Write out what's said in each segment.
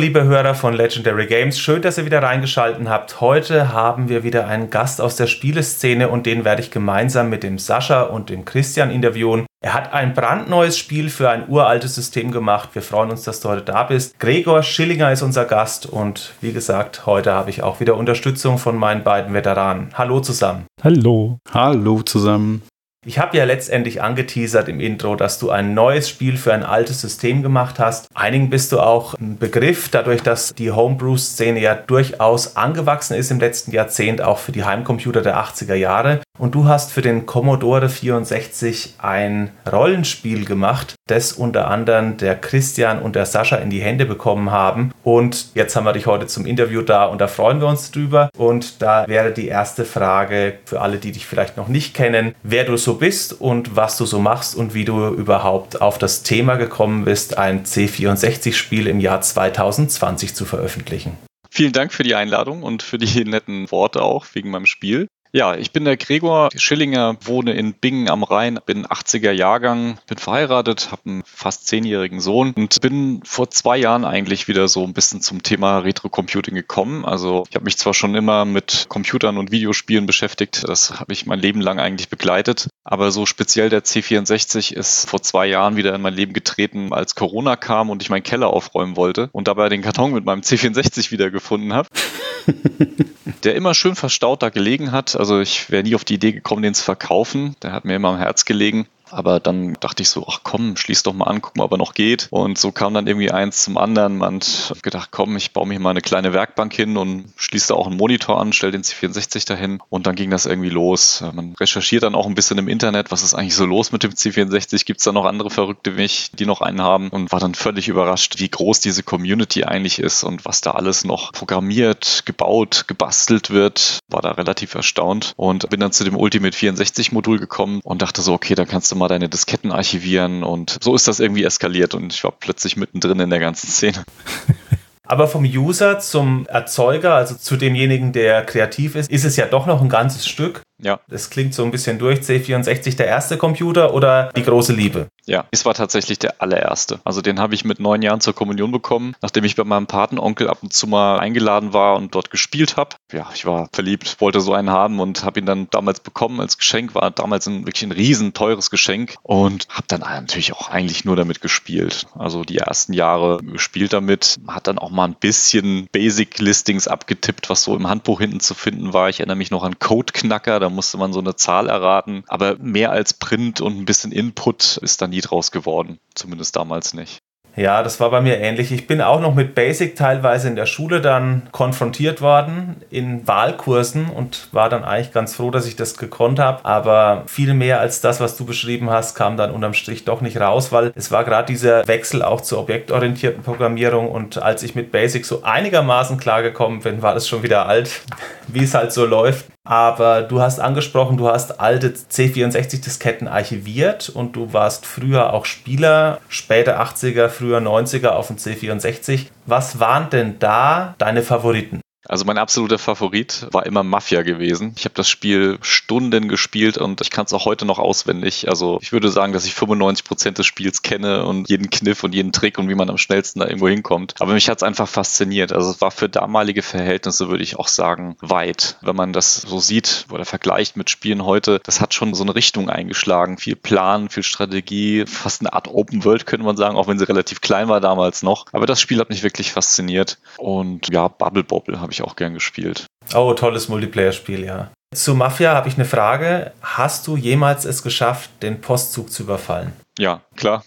Hallo liebe Hörer von Legendary Games, schön, dass ihr wieder reingeschaltet habt. Heute haben wir wieder einen Gast aus der Spieleszene und den werde ich gemeinsam mit dem Sascha und dem Christian interviewen. Er hat ein brandneues Spiel für ein uraltes System gemacht. Wir freuen uns, dass du heute da bist. Gregor Schillinger ist unser Gast und wie gesagt, heute habe ich auch wieder Unterstützung von meinen beiden Veteranen. Hallo zusammen. Hallo. Hallo zusammen. Ich habe ja letztendlich angeteasert im Intro, dass du ein neues Spiel für ein altes System gemacht hast. Einigen bist du auch ein Begriff, dadurch, dass die Homebrew-Szene ja durchaus angewachsen ist im letzten Jahrzehnt, auch für die Heimcomputer der 80er Jahre. Und du hast für den Commodore 64 ein Rollenspiel gemacht, das unter anderem der Christian und der Sascha in die Hände bekommen haben. Und jetzt haben wir dich heute zum Interview da und da freuen wir uns drüber. Und da wäre die erste Frage für alle, die dich vielleicht noch nicht kennen, wer du so bist und was du so machst und wie du überhaupt auf das Thema gekommen bist, ein C64-Spiel im Jahr 2020 zu veröffentlichen. Vielen Dank für die Einladung und für die netten Worte auch wegen meinem Spiel. Ja, ich bin der Gregor Schillinger, wohne in Bingen am Rhein, bin 80er Jahrgang, bin verheiratet, habe einen fast zehnjährigen Sohn und bin vor zwei Jahren eigentlich wieder so ein bisschen zum Thema Retro-Computing gekommen. Also ich habe mich zwar schon immer mit Computern und Videospielen beschäftigt, das habe ich mein Leben lang eigentlich begleitet, aber so speziell der C64 ist vor zwei Jahren wieder in mein Leben getreten, als Corona kam und ich meinen Keller aufräumen wollte und dabei den Karton mit meinem C64 wiedergefunden habe. der immer schön verstaut da gelegen hat. Also ich wäre nie auf die Idee gekommen, den zu verkaufen. Der hat mir immer am Herz gelegen. Aber dann dachte ich so, ach komm, schließ doch mal an, guck mal, ob er noch geht. Und so kam dann irgendwie eins zum anderen. Man hat gedacht, komm, ich baue mir mal eine kleine Werkbank hin und schließe da auch einen Monitor an, stell den C64 dahin. Und dann ging das irgendwie los. Man recherchiert dann auch ein bisschen im Internet, was ist eigentlich so los mit dem C64? Gibt es da noch andere Verrückte wie mich, die noch einen haben? Und war dann völlig überrascht, wie groß diese Community eigentlich ist und was da alles noch programmiert, gebaut, gebastelt wird. War da relativ erstaunt und bin dann zu dem Ultimate 64 Modul gekommen und dachte so, okay, da kannst du mal deine Disketten archivieren und so ist das irgendwie eskaliert und ich war plötzlich mittendrin in der ganzen Szene. Aber vom User zum Erzeuger, also zu demjenigen, der kreativ ist, ist es ja doch noch ein ganzes Stück. Ja. Das klingt so ein bisschen durch. C64 der erste Computer oder die große Liebe? Ja, es war tatsächlich der allererste. Also den habe ich mit neun Jahren zur Kommunion bekommen, nachdem ich bei meinem Patenonkel ab und zu mal eingeladen war und dort gespielt habe. Ja, ich war verliebt, wollte so einen haben und habe ihn dann damals bekommen als Geschenk. War damals ein, wirklich ein riesen teures Geschenk und habe dann natürlich auch eigentlich nur damit gespielt. Also die ersten Jahre gespielt damit, hat dann auch mal ein bisschen Basic-Listings abgetippt, was so im Handbuch hinten zu finden war. Ich erinnere mich noch an Codeknacker, da musste man so eine Zahl erraten. Aber mehr als Print und ein bisschen Input ist dann nie draus geworden. Zumindest damals nicht. Ja, das war bei mir ähnlich. Ich bin auch noch mit Basic teilweise in der Schule dann konfrontiert worden in Wahlkursen und war dann eigentlich ganz froh, dass ich das gekonnt habe. Aber viel mehr als das, was du beschrieben hast, kam dann unterm Strich doch nicht raus, weil es war gerade dieser Wechsel auch zur objektorientierten Programmierung und als ich mit Basic so einigermaßen klargekommen bin, war das schon wieder alt, wie es halt so läuft. Aber du hast angesprochen, du hast alte C64-Disketten archiviert und du warst früher auch Spieler, später 80er, früher 90er auf dem C64. Was waren denn da deine Favoriten? Also mein absoluter Favorit war immer Mafia gewesen. Ich habe das Spiel Stunden gespielt und ich kann es auch heute noch auswendig. Also ich würde sagen, dass ich 95 Prozent des Spiels kenne und jeden Kniff und jeden Trick und wie man am schnellsten da irgendwo hinkommt. Aber mich hat es einfach fasziniert. Also es war für damalige Verhältnisse, würde ich auch sagen, weit. Wenn man das so sieht oder vergleicht mit Spielen heute, das hat schon so eine Richtung eingeschlagen. Viel Plan, viel Strategie, fast eine Art Open World könnte man sagen, auch wenn sie relativ klein war damals noch. Aber das Spiel hat mich wirklich fasziniert. Und ja, Bubble Bobble habe ich auch gern gespielt. Oh, tolles Multiplayer-Spiel, ja. Zu Mafia habe ich eine Frage. Hast du jemals es geschafft, den Postzug zu überfallen? Ja, klar.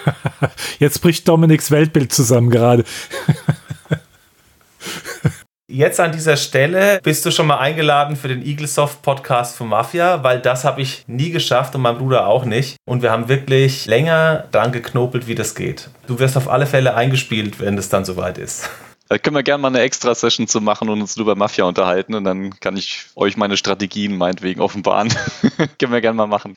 Jetzt bricht Dominiks Weltbild zusammen gerade. Jetzt an dieser Stelle bist du schon mal eingeladen für den Eaglesoft Podcast von Mafia, weil das habe ich nie geschafft und mein Bruder auch nicht. Und wir haben wirklich länger dran geknobelt, wie das geht. Du wirst auf alle Fälle eingespielt, wenn es dann soweit ist. Da können wir gerne mal eine extra Session zu machen und uns über Mafia unterhalten und dann kann ich euch meine Strategien meinetwegen offenbaren. können wir gerne mal machen.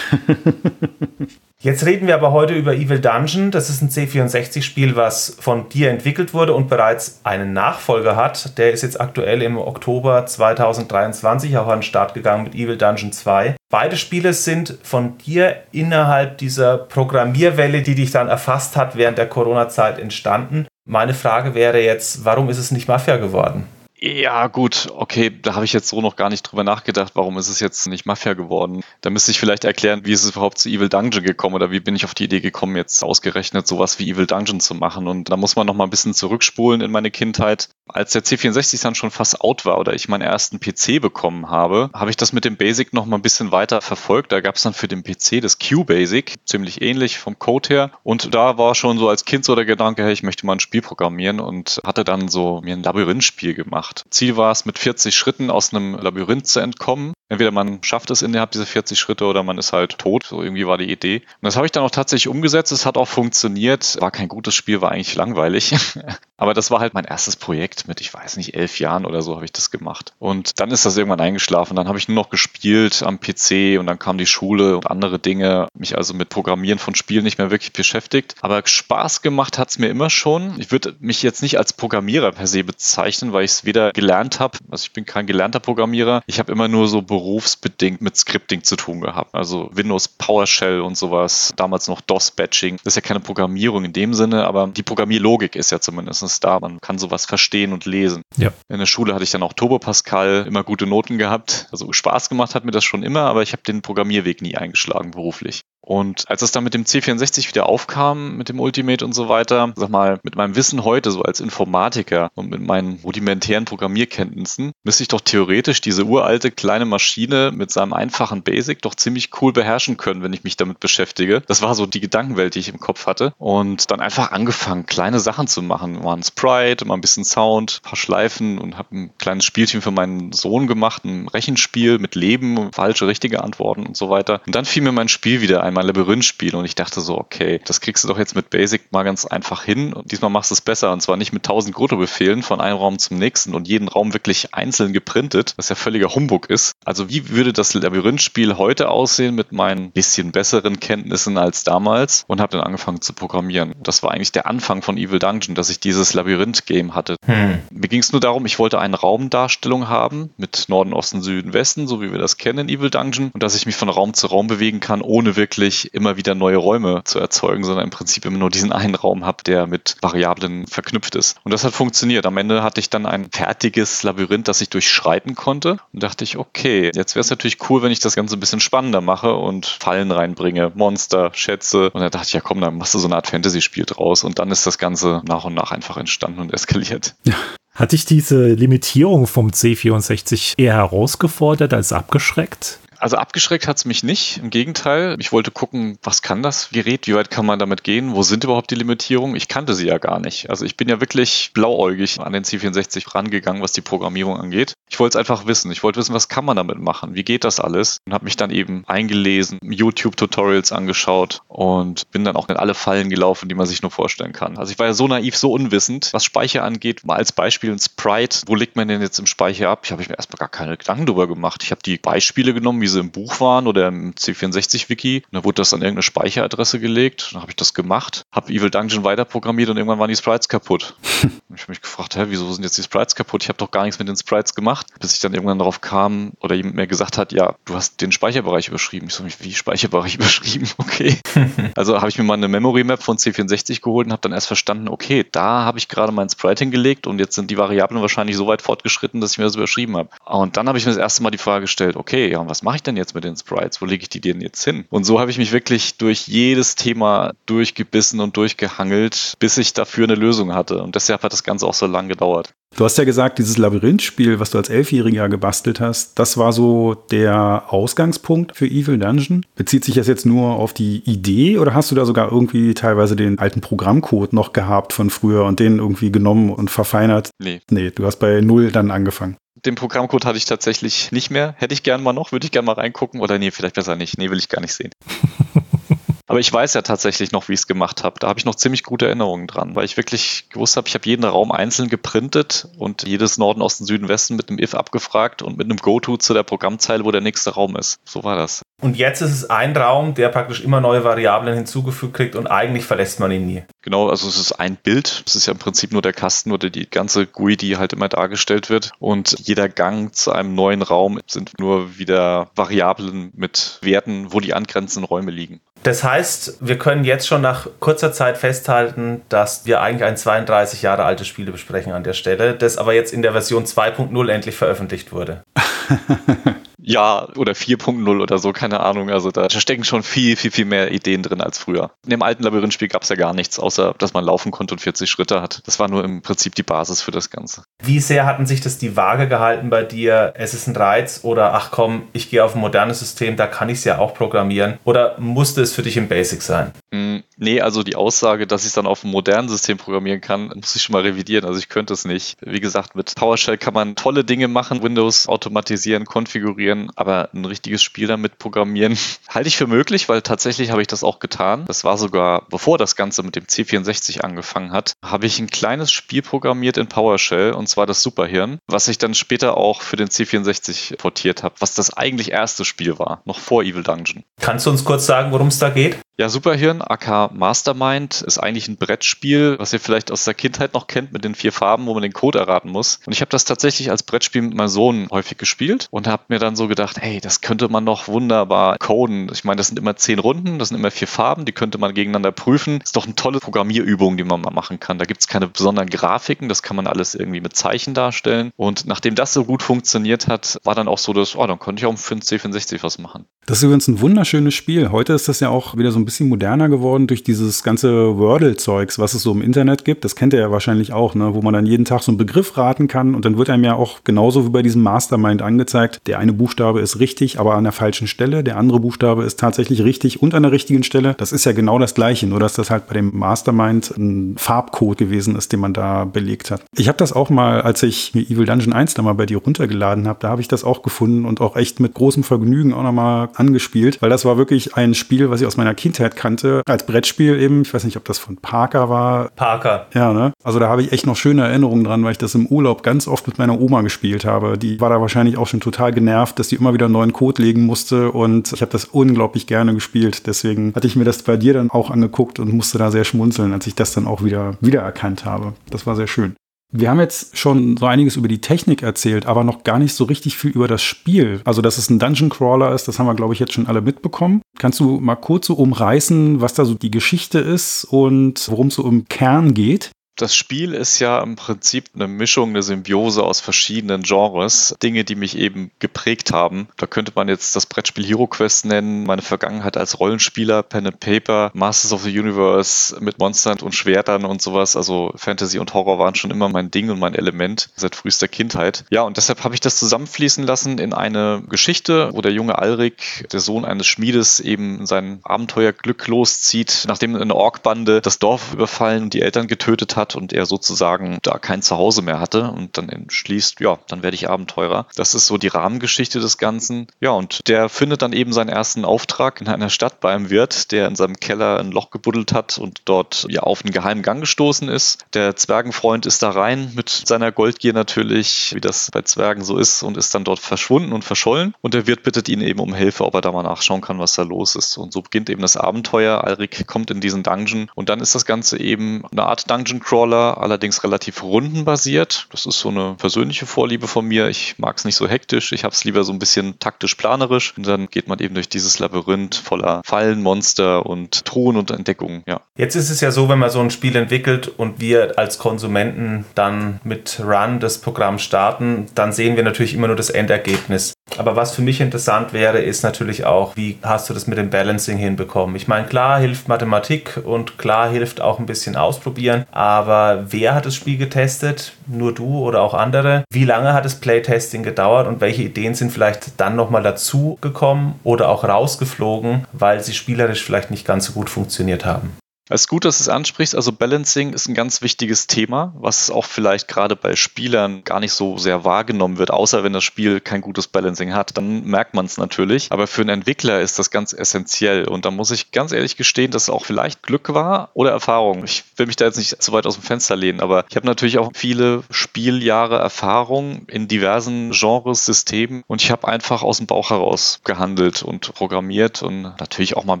Jetzt reden wir aber heute über Evil Dungeon. Das ist ein C64-Spiel, was von dir entwickelt wurde und bereits einen Nachfolger hat. Der ist jetzt aktuell im Oktober 2023 auch an den Start gegangen mit Evil Dungeon 2. Beide Spiele sind von dir innerhalb dieser Programmierwelle, die dich dann erfasst hat während der Corona-Zeit entstanden. Meine Frage wäre jetzt, warum ist es nicht Mafia geworden? Ja, gut, okay, da habe ich jetzt so noch gar nicht drüber nachgedacht, warum ist es jetzt nicht Mafia geworden. Da müsste ich vielleicht erklären, wie ist es überhaupt zu Evil Dungeon gekommen oder wie bin ich auf die Idee gekommen, jetzt ausgerechnet sowas wie Evil Dungeon zu machen. Und da muss man noch mal ein bisschen zurückspulen in meine Kindheit. Als der C64 dann schon fast out war oder ich meinen ersten PC bekommen habe, habe ich das mit dem Basic noch mal ein bisschen weiter verfolgt. Da gab es dann für den PC das Q-Basic, ziemlich ähnlich vom Code her. Und da war schon so als Kind so der Gedanke, hey, ich möchte mal ein Spiel programmieren und hatte dann so mir ein Labyrinthspiel gemacht. Ziel war es, mit 40 Schritten aus einem Labyrinth zu entkommen. Entweder man schafft es innerhalb dieser 40 Schritte oder man ist halt tot. So irgendwie war die Idee. Und das habe ich dann auch tatsächlich umgesetzt. Es hat auch funktioniert. War kein gutes Spiel, war eigentlich langweilig. Aber das war halt mein erstes Projekt mit, ich weiß nicht, elf Jahren oder so habe ich das gemacht. Und dann ist das irgendwann eingeschlafen. Dann habe ich nur noch gespielt am PC und dann kam die Schule und andere Dinge. Mich also mit Programmieren von Spielen nicht mehr wirklich beschäftigt. Aber Spaß gemacht hat es mir immer schon. Ich würde mich jetzt nicht als Programmierer per se bezeichnen, weil ich es weder gelernt habe, also ich bin kein gelernter Programmierer. Ich habe immer nur so berufsbedingt mit Scripting zu tun gehabt. Also Windows PowerShell und sowas. Damals noch DOS-Batching. Das ist ja keine Programmierung in dem Sinne, aber die Programmierlogik ist ja zumindest da. Man kann sowas verstehen und lesen. Ja. In der Schule hatte ich dann auch Turbo Pascal, immer gute Noten gehabt. Also Spaß gemacht hat mir das schon immer, aber ich habe den Programmierweg nie eingeschlagen beruflich. Und als es dann mit dem C64 wieder aufkam, mit dem Ultimate und so weiter, sag mal, mit meinem Wissen heute, so als Informatiker und mit meinen rudimentären Programmierkenntnissen, müsste ich doch theoretisch diese uralte kleine Maschine mit seinem einfachen Basic doch ziemlich cool beherrschen können, wenn ich mich damit beschäftige. Das war so die Gedankenwelt, die ich im Kopf hatte. Und dann einfach angefangen, kleine Sachen zu machen. Mal ein Sprite, mal ein bisschen Sound, ein paar Schleifen und habe ein kleines Spielchen für meinen Sohn gemacht, ein Rechenspiel mit Leben, falsche, richtige Antworten und so weiter. Und dann fiel mir mein Spiel wieder ein mein Labyrinth-Spiel und ich dachte so, okay, das kriegst du doch jetzt mit Basic mal ganz einfach hin und diesmal machst du es besser und zwar nicht mit 1000 Grotto-Befehlen von einem Raum zum nächsten und jeden Raum wirklich einzeln geprintet, was ja völliger Humbug ist. Also wie würde das Labyrinth-Spiel heute aussehen mit meinen bisschen besseren Kenntnissen als damals und habe dann angefangen zu programmieren. Das war eigentlich der Anfang von Evil Dungeon, dass ich dieses Labyrinth-Game hatte. Hm. Mir ging es nur darum, ich wollte eine Raumdarstellung haben mit Norden, Osten, Süden, Westen, so wie wir das kennen in Evil Dungeon und dass ich mich von Raum zu Raum bewegen kann, ohne wirklich wirklich immer wieder neue Räume zu erzeugen, sondern im Prinzip immer nur diesen einen Raum habe, der mit Variablen verknüpft ist. Und das hat funktioniert. Am Ende hatte ich dann ein fertiges Labyrinth, das ich durchschreiten konnte. Und dachte ich, okay, jetzt wäre es natürlich cool, wenn ich das Ganze ein bisschen spannender mache und Fallen reinbringe, Monster, Schätze. Und da dachte ich, ja komm, dann machst du so eine Art Fantasy-Spiel draus. Und dann ist das Ganze nach und nach einfach entstanden und eskaliert. Ja. Hat dich diese Limitierung vom C64 eher herausgefordert als abgeschreckt? Also abgeschreckt hat es mich nicht. Im Gegenteil, ich wollte gucken, was kann das Gerät, wie weit kann man damit gehen, wo sind überhaupt die Limitierungen? Ich kannte sie ja gar nicht. Also ich bin ja wirklich blauäugig an den C64 rangegangen, was die Programmierung angeht. Ich wollte es einfach wissen. Ich wollte wissen, was kann man damit machen? Wie geht das alles? Und habe mich dann eben eingelesen, YouTube-Tutorials angeschaut und bin dann auch in alle Fallen gelaufen, die man sich nur vorstellen kann. Also ich war ja so naiv, so unwissend, was Speicher angeht. Mal als Beispiel ein Sprite. Wo legt man denn jetzt im Speicher ab? Ich habe mir erstmal gar keine Gedanken drüber gemacht. Ich habe die Beispiele genommen, wie sie im Buch waren oder im C64-Wiki. Da wurde das an irgendeine Speicheradresse gelegt. Dann habe ich das gemacht, habe Evil Dungeon weiterprogrammiert und irgendwann waren die Sprites kaputt. ich habe mich gefragt, hä, wieso sind jetzt die Sprites kaputt? Ich habe doch gar nichts mit den Sprites gemacht, bis ich dann irgendwann darauf kam oder jemand mir gesagt hat, ja, du hast den Speicherbereich überschrieben. Ich so, wie Speicherbereich überschrieben? Okay. also habe ich mir mal eine Memory Map von C64 geholt und habe dann erst verstanden, okay, da habe ich gerade mein Sprite hingelegt und jetzt sind die Variablen wahrscheinlich so weit fortgeschritten, dass ich mir das überschrieben habe. Und dann habe ich mir das erste Mal die Frage gestellt, okay, ja, und was mache ich denn jetzt mit den Sprites? Wo lege ich die denn jetzt hin? Und so habe ich mich wirklich durch jedes Thema durchgebissen und durchgehangelt, bis ich dafür eine Lösung hatte. Und deshalb hat das Ganze auch so lange gedauert. Du hast ja gesagt, dieses Labyrinth-Spiel, was du als Elfjähriger gebastelt hast, das war so der Ausgangspunkt für Evil Dungeon. Bezieht sich das jetzt nur auf die Idee oder hast du da sogar irgendwie teilweise den alten Programmcode noch gehabt von früher und den irgendwie genommen und verfeinert? Nee. Nee, du hast bei Null dann angefangen. Den Programmcode hatte ich tatsächlich nicht mehr. Hätte ich gern mal noch, würde ich gern mal reingucken. Oder nee, vielleicht besser nicht. Nee, will ich gar nicht sehen. Aber ich weiß ja tatsächlich noch, wie ich es gemacht habe. Da habe ich noch ziemlich gute Erinnerungen dran, weil ich wirklich gewusst habe, ich habe jeden Raum einzeln geprintet und jedes Norden, Osten, Süden, Westen mit einem if abgefragt und mit einem Go-To zu der Programmzeile, wo der nächste Raum ist. So war das. Und jetzt ist es ein Raum, der praktisch immer neue Variablen hinzugefügt kriegt und eigentlich verlässt man ihn nie. Genau, also es ist ein Bild. Es ist ja im Prinzip nur der Kasten oder die ganze GUI, die halt immer dargestellt wird. Und jeder Gang zu einem neuen Raum sind nur wieder Variablen mit Werten, wo die angrenzenden Räume liegen. Das heißt, wir können jetzt schon nach kurzer Zeit festhalten, dass wir eigentlich ein 32 Jahre altes Spiel besprechen an der Stelle, das aber jetzt in der Version 2.0 endlich veröffentlicht wurde. ja, oder 4.0 oder so, keine Ahnung. Also da stecken schon viel, viel, viel mehr Ideen drin als früher. In dem alten Labyrinthspiel gab es ja gar nichts, außer dass man laufen konnte und 40 Schritte hat. Das war nur im Prinzip die Basis für das Ganze. Wie sehr hatten sich das die Waage gehalten bei dir? Es ist ein Reiz oder ach komm, ich gehe auf ein modernes System, da kann ich es ja auch programmieren. Oder musste es für dich im Basic sein? Mm, nee, also die Aussage, dass ich es dann auf einem modernen System programmieren kann, muss ich schon mal revidieren. Also ich könnte es nicht. Wie gesagt, mit PowerShell kann man tolle Dinge machen, Windows automatisieren, konfigurieren aber ein richtiges Spiel damit programmieren halte ich für möglich, weil tatsächlich habe ich das auch getan. Das war sogar, bevor das Ganze mit dem C64 angefangen hat, habe ich ein kleines Spiel programmiert in PowerShell und zwar das Superhirn, was ich dann später auch für den C64 portiert habe, was das eigentlich erste Spiel war, noch vor Evil Dungeon. Kannst du uns kurz sagen, worum es da geht? Ja, Superhirn, AK Mastermind, ist eigentlich ein Brettspiel, was ihr vielleicht aus der Kindheit noch kennt mit den vier Farben, wo man den Code erraten muss. Und ich habe das tatsächlich als Brettspiel mit meinem Sohn häufig gespielt und habe mir dann so gedacht, hey, das könnte man noch wunderbar coden. Ich meine, das sind immer zehn Runden, das sind immer vier Farben, die könnte man gegeneinander prüfen. Ist doch eine tolle Programmierübung, die man mal machen kann. Da gibt es keine besonderen Grafiken, das kann man alles irgendwie mit Zeichen darstellen. Und nachdem das so gut funktioniert hat, war dann auch so, dass, oh, dann konnte ich auch für den C64 was machen. Das ist übrigens ein wunderschönes Spiel. Heute ist das ja auch wieder so ein bisschen moderner geworden durch dieses ganze Wordle-Zeugs, was es so im Internet gibt. Das kennt ihr ja wahrscheinlich auch, ne? wo man dann jeden Tag so einen Begriff raten kann und dann wird einem ja auch genauso wie bei diesem Mastermind angezeigt, der eine Buchstabe ist richtig, aber an der falschen Stelle, der andere Buchstabe ist tatsächlich richtig und an der richtigen Stelle. Das ist ja genau das gleiche, nur dass das halt bei dem Mastermind ein Farbcode gewesen ist, den man da belegt hat. Ich habe das auch mal, als ich mir Evil Dungeon 1 da mal bei dir runtergeladen habe, da habe ich das auch gefunden und auch echt mit großem Vergnügen auch nochmal angespielt, weil das war wirklich ein Spiel, was ich aus meiner Kindheit kannte, als Brettspiel eben. Ich weiß nicht, ob das von Parker war. Parker. Ja, ne? Also da habe ich echt noch schöne Erinnerungen dran, weil ich das im Urlaub ganz oft mit meiner Oma gespielt habe. Die war da wahrscheinlich auch schon total genervt, dass die immer wieder einen neuen Code legen musste und ich habe das unglaublich gerne gespielt. Deswegen hatte ich mir das bei dir dann auch angeguckt und musste da sehr schmunzeln, als ich das dann auch wieder wiedererkannt habe. Das war sehr schön. Wir haben jetzt schon so einiges über die Technik erzählt, aber noch gar nicht so richtig viel über das Spiel. Also, dass es ein Dungeon Crawler ist, das haben wir, glaube ich, jetzt schon alle mitbekommen. Kannst du mal kurz so umreißen, was da so die Geschichte ist und worum es so im Kern geht? Das Spiel ist ja im Prinzip eine Mischung, eine Symbiose aus verschiedenen Genres, Dinge, die mich eben geprägt haben. Da könnte man jetzt das Brettspiel Hero Quest nennen, meine Vergangenheit als Rollenspieler, Pen and Paper, Masters of the Universe mit Monstern und Schwertern und sowas. Also Fantasy und Horror waren schon immer mein Ding und mein Element seit frühester Kindheit. Ja, und deshalb habe ich das zusammenfließen lassen in eine Geschichte, wo der junge Alrik, der Sohn eines Schmiedes, eben sein Abenteuerglück loszieht, nachdem eine Orkbande das Dorf überfallen und die Eltern getötet hat hat und er sozusagen da kein Zuhause mehr hatte und dann entschließt, ja, dann werde ich Abenteurer. Das ist so die Rahmengeschichte des Ganzen. Ja, und der findet dann eben seinen ersten Auftrag in einer Stadt bei einem Wirt, der in seinem Keller ein Loch gebuddelt hat und dort ja auf einen geheimen Gang gestoßen ist. Der Zwergenfreund ist da rein mit seiner Goldgier natürlich, wie das bei Zwergen so ist, und ist dann dort verschwunden und verschollen. Und der Wirt bittet ihn eben um Hilfe, ob er da mal nachschauen kann, was da los ist. Und so beginnt eben das Abenteuer. Alrik kommt in diesen Dungeon und dann ist das Ganze eben eine Art Dungeon Crawl Crawler, allerdings relativ rundenbasiert. Das ist so eine persönliche Vorliebe von mir. Ich mag es nicht so hektisch. Ich habe es lieber so ein bisschen taktisch-planerisch. Und dann geht man eben durch dieses Labyrinth voller Fallen, Monster und Truhen und Entdeckungen. Ja. Jetzt ist es ja so, wenn man so ein Spiel entwickelt und wir als Konsumenten dann mit Run das Programm starten, dann sehen wir natürlich immer nur das Endergebnis. Aber was für mich interessant wäre, ist natürlich auch, wie hast du das mit dem Balancing hinbekommen? Ich meine, klar hilft Mathematik und klar hilft auch ein bisschen ausprobieren, aber wer hat das Spiel getestet? Nur du oder auch andere? Wie lange hat das Playtesting gedauert und welche Ideen sind vielleicht dann nochmal dazu gekommen oder auch rausgeflogen, weil sie spielerisch vielleicht nicht ganz so gut funktioniert haben? Es ist gut, dass du es ansprichst. Also Balancing ist ein ganz wichtiges Thema, was auch vielleicht gerade bei Spielern gar nicht so sehr wahrgenommen wird, außer wenn das Spiel kein gutes Balancing hat. Dann merkt man es natürlich. Aber für einen Entwickler ist das ganz essentiell. Und da muss ich ganz ehrlich gestehen, dass es auch vielleicht Glück war oder Erfahrung. Ich will mich da jetzt nicht zu weit aus dem Fenster lehnen, aber ich habe natürlich auch viele Spieljahre Erfahrung in diversen Genres, Systemen und ich habe einfach aus dem Bauch heraus gehandelt und programmiert und natürlich auch mal ein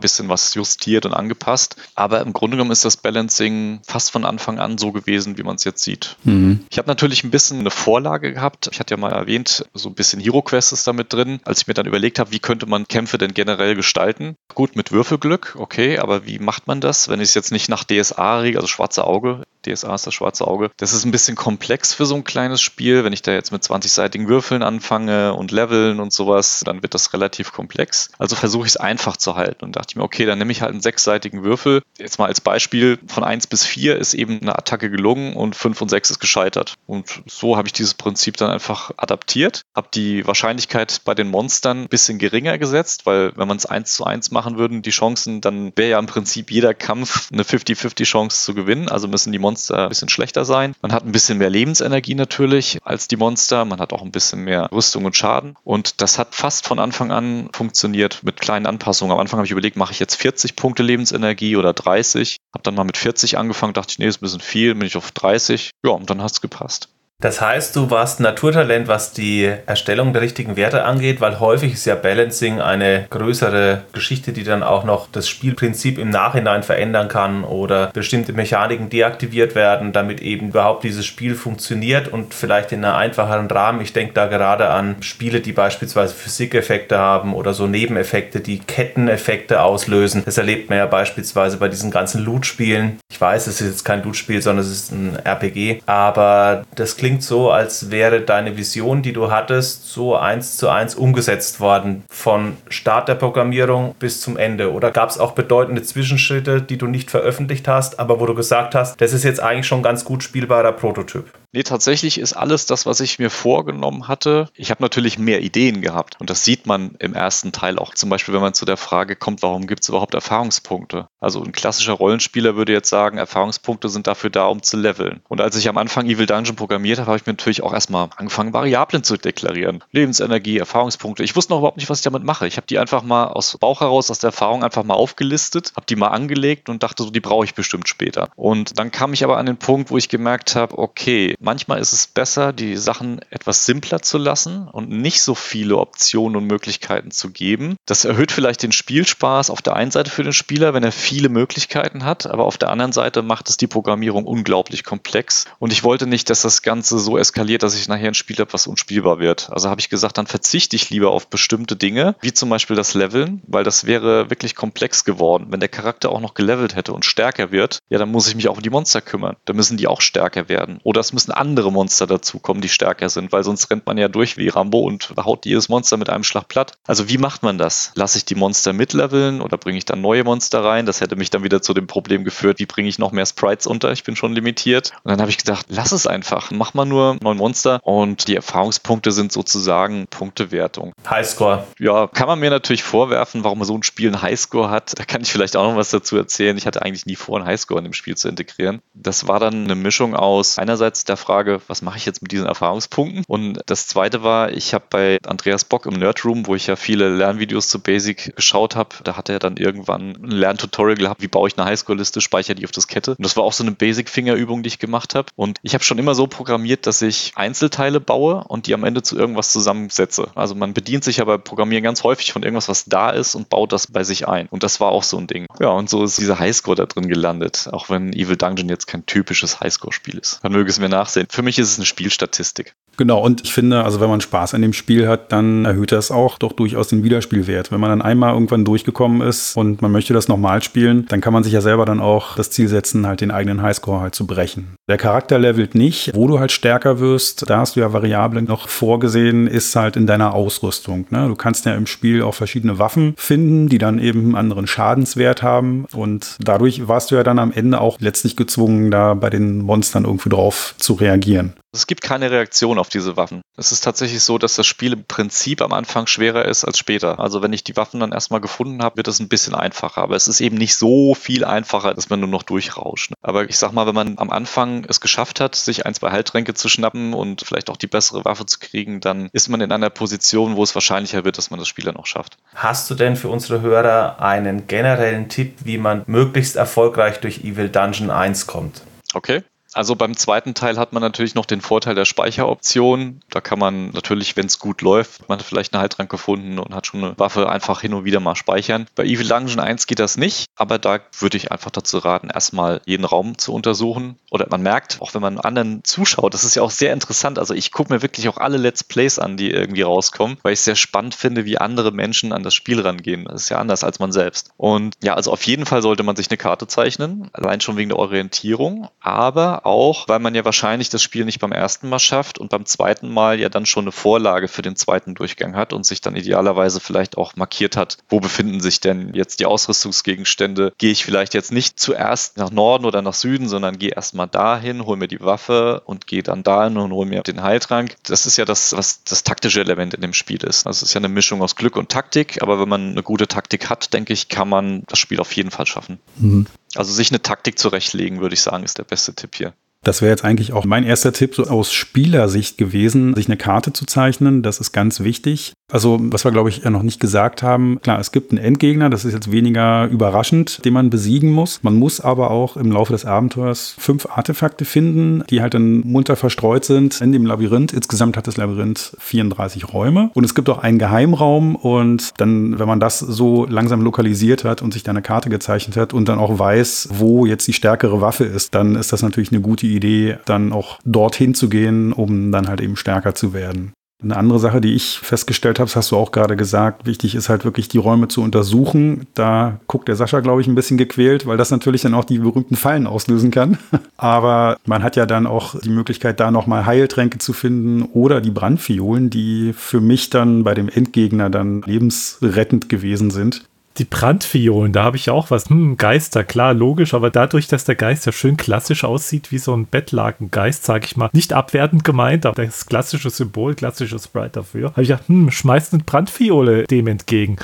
bisschen was justiert und angepasst. Aber im Grunde genommen ist das Balancing fast von Anfang an so gewesen, wie man es jetzt sieht. Mhm. Ich habe natürlich ein bisschen eine Vorlage gehabt. Ich hatte ja mal erwähnt, so ein bisschen Hero Quest ist damit drin, als ich mir dann überlegt habe, wie könnte man Kämpfe denn generell gestalten. Gut, mit Würfelglück, okay, aber wie macht man das, wenn ich es jetzt nicht nach DSA regel, also schwarze Auge, DSA ist das schwarze Auge. Das ist ein bisschen komplex für so ein kleines Spiel. Wenn ich da jetzt mit 20-seitigen Würfeln anfange und Leveln und sowas, dann wird das relativ komplex. Also versuche ich es einfach zu halten und dachte mir, okay, dann nehme ich halt einen sechsseitigen Würfel. Jetzt mal als Beispiel, von 1 bis 4 ist eben eine Attacke gelungen und 5 und 6 ist gescheitert. Und so habe ich dieses Prinzip dann einfach adaptiert, habe die Wahrscheinlichkeit bei den Monstern ein bisschen geringer gesetzt, weil wenn man es 1 zu 1 machen würden, die Chancen, dann wäre ja im Prinzip jeder Kampf eine 50-50 Chance zu gewinnen. Also müssen die Monster ein bisschen schlechter sein. Man hat ein bisschen mehr Lebensenergie natürlich als die Monster. Man hat auch ein bisschen mehr Rüstung und Schaden. Und das hat fast von Anfang an funktioniert mit kleinen Anpassungen. Am Anfang habe ich überlegt, mache ich jetzt 40 Punkte Lebensenergie oder 30? Habe dann mal mit 40 angefangen, dachte ich, nee, ist ein bisschen viel, bin ich auf 30. Ja, und dann hat es gepasst. Das heißt, du warst Naturtalent, was die Erstellung der richtigen Werte angeht, weil häufig ist ja Balancing eine größere Geschichte, die dann auch noch das Spielprinzip im Nachhinein verändern kann oder bestimmte Mechaniken deaktiviert werden, damit eben überhaupt dieses Spiel funktioniert und vielleicht in einem einfacheren Rahmen. Ich denke da gerade an Spiele, die beispielsweise Physikeffekte haben oder so Nebeneffekte, die Ketteneffekte auslösen. Das erlebt man ja beispielsweise bei diesen ganzen Loot-Spielen. Ich weiß, es ist jetzt kein Loot-Spiel, sondern es ist ein RPG, aber das klingt klingt so, als wäre deine Vision, die du hattest, so eins zu eins umgesetzt worden. Von Start der Programmierung bis zum Ende. Oder gab es auch bedeutende Zwischenschritte, die du nicht veröffentlicht hast, aber wo du gesagt hast, das ist jetzt eigentlich schon ganz gut spielbarer Prototyp? Nee, tatsächlich ist alles das, was ich mir vorgenommen hatte. Ich habe natürlich mehr Ideen gehabt und das sieht man im ersten Teil auch. Zum Beispiel, wenn man zu der Frage kommt, warum gibt es überhaupt Erfahrungspunkte? Also ein klassischer Rollenspieler würde jetzt sagen, Erfahrungspunkte sind dafür da, um zu leveln. Und als ich am Anfang Evil Dungeon programmiert habe, habe ich mir natürlich auch erstmal angefangen, Variablen zu deklarieren. Lebensenergie, Erfahrungspunkte. Ich wusste noch überhaupt nicht, was ich damit mache. Ich habe die einfach mal aus Bauch heraus, aus der Erfahrung einfach mal aufgelistet, habe die mal angelegt und dachte so, die brauche ich bestimmt später. Und dann kam ich aber an den Punkt, wo ich gemerkt habe, okay, manchmal ist es besser, die Sachen etwas simpler zu lassen und nicht so viele Optionen und Möglichkeiten zu geben. Das erhöht vielleicht den Spielspaß auf der einen Seite für den Spieler, wenn er viele Möglichkeiten hat, aber auf der anderen Seite macht es die Programmierung unglaublich komplex. Und ich wollte nicht, dass das Ganze so eskaliert, dass ich nachher ein Spiel habe, was unspielbar wird. Also habe ich gesagt, dann verzichte ich lieber auf bestimmte Dinge, wie zum Beispiel das Leveln, weil das wäre wirklich komplex geworden. Wenn der Charakter auch noch gelevelt hätte und stärker wird, ja, dann muss ich mich auch um die Monster kümmern. Dann müssen die auch stärker werden. Oder es müssen andere Monster dazukommen, die stärker sind, weil sonst rennt man ja durch wie Rambo und haut jedes Monster mit einem Schlag platt. Also wie macht man das? Lasse ich die Monster mitleveln oder bringe ich dann neue Monster rein? Das hätte mich dann wieder zu dem Problem geführt, wie bringe ich noch mehr Sprites unter? Ich bin schon limitiert. Und dann habe ich gedacht, lass es einfach. Mach mal nur neun Monster und die Erfahrungspunkte sind sozusagen Punktewertung. Highscore. Ja, kann man mir natürlich vorwerfen, warum so ein Spiel einen Highscore hat. Da kann ich vielleicht auch noch was dazu erzählen. Ich hatte eigentlich nie vor, einen Highscore in dem Spiel zu integrieren. Das war dann eine Mischung aus einerseits der Frage, was mache ich jetzt mit diesen Erfahrungspunkten? Und das zweite war, ich habe bei Andreas Bock im Nerdroom, wo ich ja viele Lernvideos zu Basic geschaut habe, da hat er dann irgendwann ein Lerntutorial gehabt, wie baue ich eine Highscore-Liste, speichere die auf Diskette. Und das war auch so eine Basic-Fingerübung, die ich gemacht habe. Und ich habe schon immer so programmiert, dass ich Einzelteile baue und die am Ende zu irgendwas zusammensetze. Also man bedient sich ja bei Programmieren ganz häufig von irgendwas, was da ist und baut das bei sich ein. Und das war auch so ein Ding. Ja, und so ist dieser Highscore da drin gelandet, auch wenn Evil Dungeon jetzt kein typisches Highscore-Spiel ist. Man möge es mir nachsehen. Für mich ist es eine Spielstatistik. Genau, und ich finde, also wenn man Spaß an dem Spiel hat, dann erhöht das auch doch durchaus den Wiederspielwert. Wenn man dann einmal irgendwann durchgekommen ist und man möchte das nochmal spielen, dann kann man sich ja selber dann auch das Ziel setzen, halt den eigenen Highscore halt zu brechen. Der Charakter levelt nicht. Wo du halt stärker wirst, da hast du ja Variablen noch vorgesehen, ist halt in deiner Ausrüstung. Ne? Du kannst ja im Spiel auch verschiedene Waffen finden, die dann eben einen anderen Schadenswert haben. Und dadurch warst du ja dann am Ende auch letztlich gezwungen, da bei den Monstern irgendwie drauf zu reagieren. Es gibt keine Reaktion auf diese Waffen. Es ist tatsächlich so, dass das Spiel im Prinzip am Anfang schwerer ist als später. Also wenn ich die Waffen dann erstmal gefunden habe, wird es ein bisschen einfacher. Aber es ist eben nicht so viel einfacher, dass man nur noch durchrauscht. Aber ich sag mal, wenn man am Anfang es geschafft hat, sich ein, zwei Heiltränke zu schnappen und vielleicht auch die bessere Waffe zu kriegen, dann ist man in einer Position, wo es wahrscheinlicher wird, dass man das Spiel dann auch schafft. Hast du denn für unsere Hörer einen generellen Tipp, wie man möglichst erfolgreich durch Evil Dungeon 1 kommt? Okay. Also beim zweiten Teil hat man natürlich noch den Vorteil der Speicheroption. Da kann man natürlich, wenn es gut läuft, man hat vielleicht eine Heiltrank gefunden und hat schon eine Waffe einfach hin und wieder mal speichern. Bei Evil Dungeon 1 geht das nicht, aber da würde ich einfach dazu raten, erstmal jeden Raum zu untersuchen. Oder man merkt, auch wenn man anderen zuschaut, das ist ja auch sehr interessant. Also ich gucke mir wirklich auch alle Let's Plays an, die irgendwie rauskommen, weil ich es sehr spannend finde, wie andere Menschen an das Spiel rangehen. Das ist ja anders als man selbst. Und ja, also auf jeden Fall sollte man sich eine Karte zeichnen, allein schon wegen der Orientierung, aber auch, weil man ja wahrscheinlich das Spiel nicht beim ersten Mal schafft und beim zweiten Mal ja dann schon eine Vorlage für den zweiten Durchgang hat und sich dann idealerweise vielleicht auch markiert hat, wo befinden sich denn jetzt die Ausrüstungsgegenstände. Gehe ich vielleicht jetzt nicht zuerst nach Norden oder nach Süden, sondern gehe erstmal dahin, hole mir die Waffe und gehe dann dahin und hole mir den Heiltrank. Das ist ja das, was das taktische Element in dem Spiel ist. Das ist ja eine Mischung aus Glück und Taktik, aber wenn man eine gute Taktik hat, denke ich, kann man das Spiel auf jeden Fall schaffen. Mhm. Also sich eine Taktik zurechtlegen, würde ich sagen, ist der beste Tipp hier. Das wäre jetzt eigentlich auch mein erster Tipp so aus Spielersicht gewesen, sich eine Karte zu zeichnen. Das ist ganz wichtig. Also, was wir, glaube ich, ja noch nicht gesagt haben, klar, es gibt einen Endgegner, das ist jetzt weniger überraschend, den man besiegen muss. Man muss aber auch im Laufe des Abenteuers fünf Artefakte finden, die halt dann munter verstreut sind in dem Labyrinth. Insgesamt hat das Labyrinth 34 Räume. Und es gibt auch einen Geheimraum und dann, wenn man das so langsam lokalisiert hat und sich da eine Karte gezeichnet hat und dann auch weiß, wo jetzt die stärkere Waffe ist, dann ist das natürlich eine gute Idee, dann auch dorthin zu gehen, um dann halt eben stärker zu werden. Eine andere Sache, die ich festgestellt habe, das hast du auch gerade gesagt, wichtig ist halt wirklich die Räume zu untersuchen. Da guckt der Sascha, glaube ich, ein bisschen gequält, weil das natürlich dann auch die berühmten Fallen auslösen kann. Aber man hat ja dann auch die Möglichkeit, da nochmal Heiltränke zu finden oder die Brandfiolen, die für mich dann bei dem Endgegner dann lebensrettend gewesen sind die Brandfiolen, da habe ich auch was. Hm, Geister, klar, logisch, aber dadurch, dass der Geist ja schön klassisch aussieht, wie so ein Bettlakengeist, sage ich mal, nicht abwertend gemeint, aber das klassische Symbol, klassisches Sprite dafür, habe ich gedacht, hm, schmeißt eine Brandfiole dem entgegen.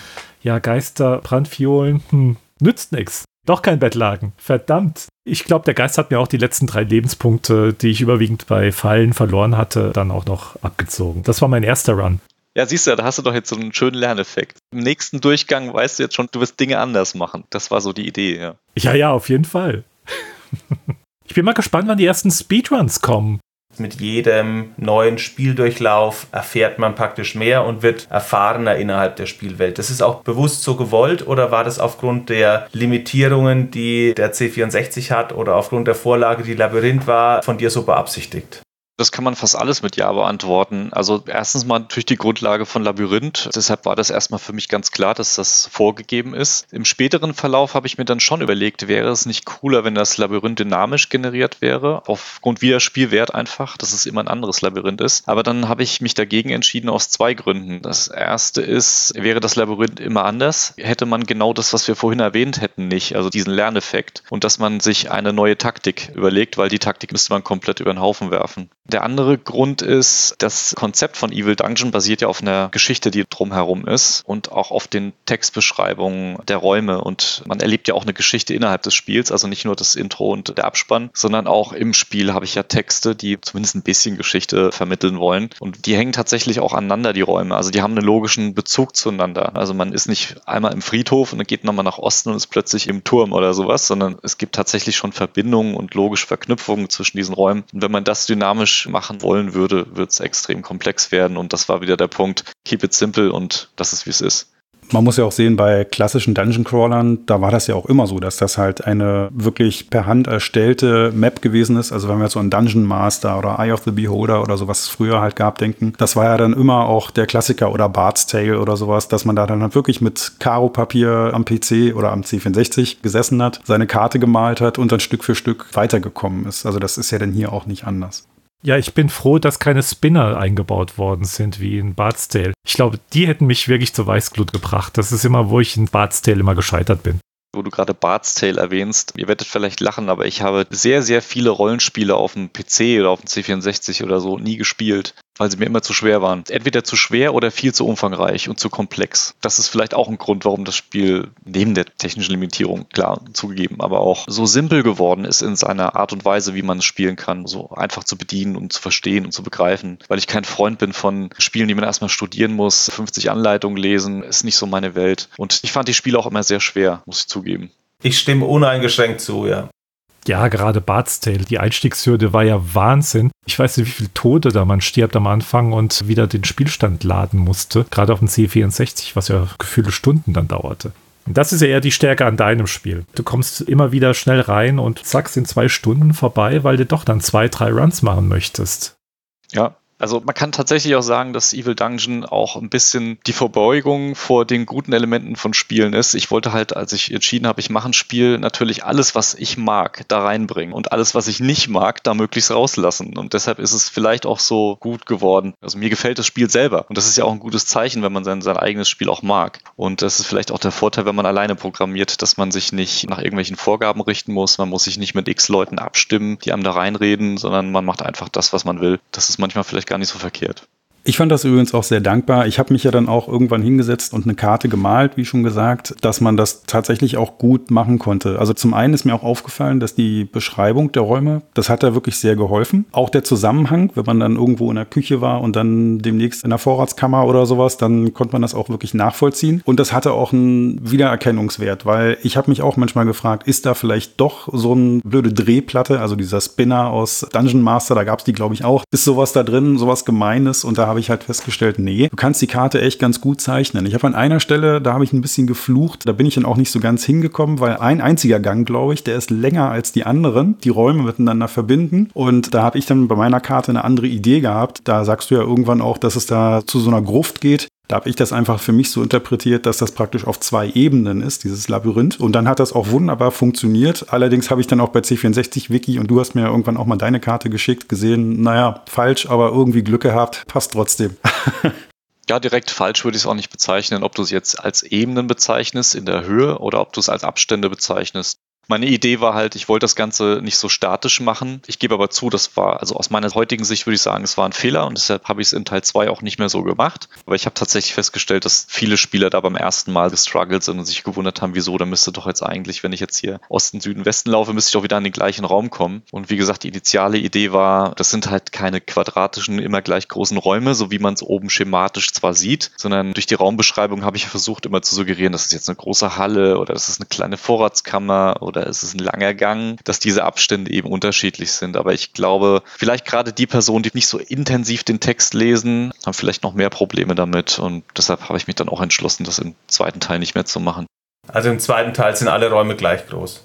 Ja, Geister, Brandfiolen, hm, nützt nichts. Doch kein Bettlaken. Verdammt. Ich glaube, der Geist hat mir auch die letzten drei Lebenspunkte, die ich überwiegend bei Fallen verloren hatte, dann auch noch abgezogen. Das war mein erster Run. Ja, siehst du, da hast du doch jetzt so einen schönen Lerneffekt. Im nächsten Durchgang weißt du jetzt schon, du wirst Dinge anders machen. Das war so die Idee, ja. Ja, ja, auf jeden Fall. ich bin mal gespannt, wann die ersten Speedruns kommen. Mit jedem neuen Spieldurchlauf erfährt man praktisch mehr und wird erfahrener innerhalb der Spielwelt. Das ist auch bewusst so gewollt oder war das aufgrund der Limitierungen, die der C64 hat oder aufgrund der Vorlage, die Labyrinth war, von dir so beabsichtigt? Das kann man fast alles mit Ja beantworten. Also erstens mal natürlich die Grundlage von Labyrinth. Deshalb war das erstmal für mich ganz klar, dass das vorgegeben ist. Im späteren Verlauf habe ich mir dann schon überlegt, wäre es nicht cooler, wenn das Labyrinth dynamisch generiert wäre, aufgrund Wiederspielwert einfach, dass es immer ein anderes Labyrinth ist. Aber dann habe ich mich dagegen entschieden aus zwei Gründen. Das erste ist, wäre das Labyrinth immer anders, hätte man genau das, was wir vorhin erwähnt hätten, nicht, also diesen Lerneffekt und dass man sich eine neue Taktik überlegt, weil die Taktik müsste man komplett über den Haufen werfen. Der andere Grund ist, das Konzept von Evil Dungeon basiert ja auf einer Geschichte, die drumherum ist und auch auf den Textbeschreibungen der Räume. Und man erlebt ja auch eine Geschichte innerhalb des Spiels, also nicht nur das Intro und der Abspann, sondern auch im Spiel habe ich ja Texte, die zumindest ein bisschen Geschichte vermitteln wollen. Und die hängen tatsächlich auch aneinander, die Räume. Also die haben einen logischen Bezug zueinander. Also man ist nicht einmal im Friedhof und dann geht nochmal nach Osten und ist plötzlich im Turm oder sowas, sondern es gibt tatsächlich schon Verbindungen und logische Verknüpfungen zwischen diesen Räumen. Und wenn man das dynamisch technisch machen wollen würde, wird es extrem komplex werden. Und das war wieder der Punkt, keep it simple und das ist, wie es ist. Man muss ja auch sehen, bei klassischen Dungeon Crawlern, da war das ja auch immer so, dass das halt eine wirklich per Hand erstellte Map gewesen ist. Also wenn wir jetzt so an Dungeon Master oder Eye of the Beholder oder sowas früher halt gab, denken, das war ja dann immer auch der Klassiker oder Bart's Tale oder sowas, dass man da dann halt wirklich mit Karo-Papier am PC oder am C64 gesessen hat, seine Karte gemalt hat und dann Stück für Stück weitergekommen ist. Also das ist ja dann hier auch nicht anders. Ja, ich bin froh, dass keine Spinner eingebaut worden sind, wie in Bart's Tale. Ich glaube, die hätten mich wirklich zur Weißglut gebracht. Das ist immer, wo ich in Bart's Tale immer gescheitert bin wo du gerade Bart's Tale erwähnst. Ihr werdet vielleicht lachen, aber ich habe sehr, sehr viele Rollenspiele auf dem PC oder auf dem C64 oder so nie gespielt weil sie mir immer zu schwer waren. Entweder zu schwer oder viel zu umfangreich und zu komplex. Das ist vielleicht auch ein Grund, warum das Spiel neben der technischen Limitierung, klar, zugegeben, aber auch so simpel geworden ist in seiner Art und Weise, wie man es spielen kann. So einfach zu bedienen und zu verstehen und zu begreifen. Weil ich kein Freund bin von Spielen, die man erstmal studieren muss, 50 Anleitungen lesen, ist nicht so meine Welt. Und ich fand die Spiele auch immer sehr schwer, muss ich zugeben. Ich stimme uneingeschränkt zu, ja. Ja, gerade Bart's Tale, die Einstiegshürde war ja Wahnsinn. Ich weiß nicht, wie viele Tode da man stirbt am Anfang und wieder den Spielstand laden musste. Gerade auf dem C64, was ja gefühlte Stunden dann dauerte. Das ist ja eher die Stärke an deinem Spiel. Du kommst immer wieder schnell rein und zack, sind zwei Stunden vorbei, weil du doch dann zwei, drei Runs machen möchtest. Ja, also man kann tatsächlich auch sagen, dass Evil Dungeon auch ein bisschen die Verbeugung vor den guten Elementen von Spielen ist. Ich wollte halt, als ich entschieden habe, ich mache ein Spiel, natürlich alles, was ich mag, da reinbringen und alles, was ich nicht mag, da möglichst rauslassen. Und deshalb ist es vielleicht auch so gut geworden. Also mir gefällt das Spiel selber. Und das ist ja auch ein gutes Zeichen, wenn man sein, sein eigenes Spiel auch mag. Und das ist vielleicht auch der Vorteil, wenn man alleine programmiert, dass man sich nicht nach irgendwelchen Vorgaben richten muss. Man muss sich nicht mit x Leuten abstimmen, die einem da reinreden, sondern man macht einfach das, was man will. Das ist manchmal vielleicht gar nicht so verkehrt. Ich fand das übrigens auch sehr dankbar. Ich habe mich ja dann auch irgendwann hingesetzt und eine Karte gemalt, wie schon gesagt, dass man das tatsächlich auch gut machen konnte. Also zum einen ist mir auch aufgefallen, dass die Beschreibung der Räume, das hat da wirklich sehr geholfen. Auch der Zusammenhang, wenn man dann irgendwo in der Küche war und dann demnächst in der Vorratskammer oder sowas, dann konnte man das auch wirklich nachvollziehen. Und das hatte auch einen Wiedererkennungswert, weil ich habe mich auch manchmal gefragt, ist da vielleicht doch so eine blöde Drehplatte, also dieser Spinner aus Dungeon Master, da gab es die glaube ich auch, ist sowas da drin, sowas Gemeines und da habe ich halt festgestellt, nee, du kannst die Karte echt ganz gut zeichnen. Ich habe an einer Stelle, da habe ich ein bisschen geflucht, da bin ich dann auch nicht so ganz hingekommen, weil ein einziger Gang, glaube ich, der ist länger als die anderen, die Räume miteinander verbinden. Und da habe ich dann bei meiner Karte eine andere Idee gehabt. Da sagst du ja irgendwann auch, dass es da zu so einer Gruft geht. Da habe ich das einfach für mich so interpretiert, dass das praktisch auf zwei Ebenen ist, dieses Labyrinth. Und dann hat das auch wunderbar funktioniert. Allerdings habe ich dann auch bei C64 Wiki und du hast mir ja irgendwann auch mal deine Karte geschickt, gesehen, naja, falsch, aber irgendwie Glück gehabt, passt trotzdem. Ja, direkt falsch würde ich es auch nicht bezeichnen, ob du es jetzt als Ebenen bezeichnest in der Höhe oder ob du es als Abstände bezeichnest. Meine Idee war halt, ich wollte das Ganze nicht so statisch machen. Ich gebe aber zu, das war, also aus meiner heutigen Sicht würde ich sagen, es war ein Fehler und deshalb habe ich es in Teil 2 auch nicht mehr so gemacht. Aber ich habe tatsächlich festgestellt, dass viele Spieler da beim ersten Mal gestruggelt sind und sich gewundert haben, wieso, da müsste doch jetzt eigentlich, wenn ich jetzt hier Osten, Süden, Westen laufe, müsste ich doch wieder an den gleichen Raum kommen. Und wie gesagt, die initiale Idee war, das sind halt keine quadratischen, immer gleich großen Räume, so wie man es oben schematisch zwar sieht, sondern durch die Raumbeschreibung habe ich versucht, immer zu suggerieren, das ist jetzt eine große Halle oder das ist eine kleine Vorratskammer oder es ist ein langer Gang, dass diese Abstände eben unterschiedlich sind. Aber ich glaube, vielleicht gerade die Personen, die nicht so intensiv den Text lesen, haben vielleicht noch mehr Probleme damit. Und deshalb habe ich mich dann auch entschlossen, das im zweiten Teil nicht mehr zu machen. Also im zweiten Teil sind alle Räume gleich groß.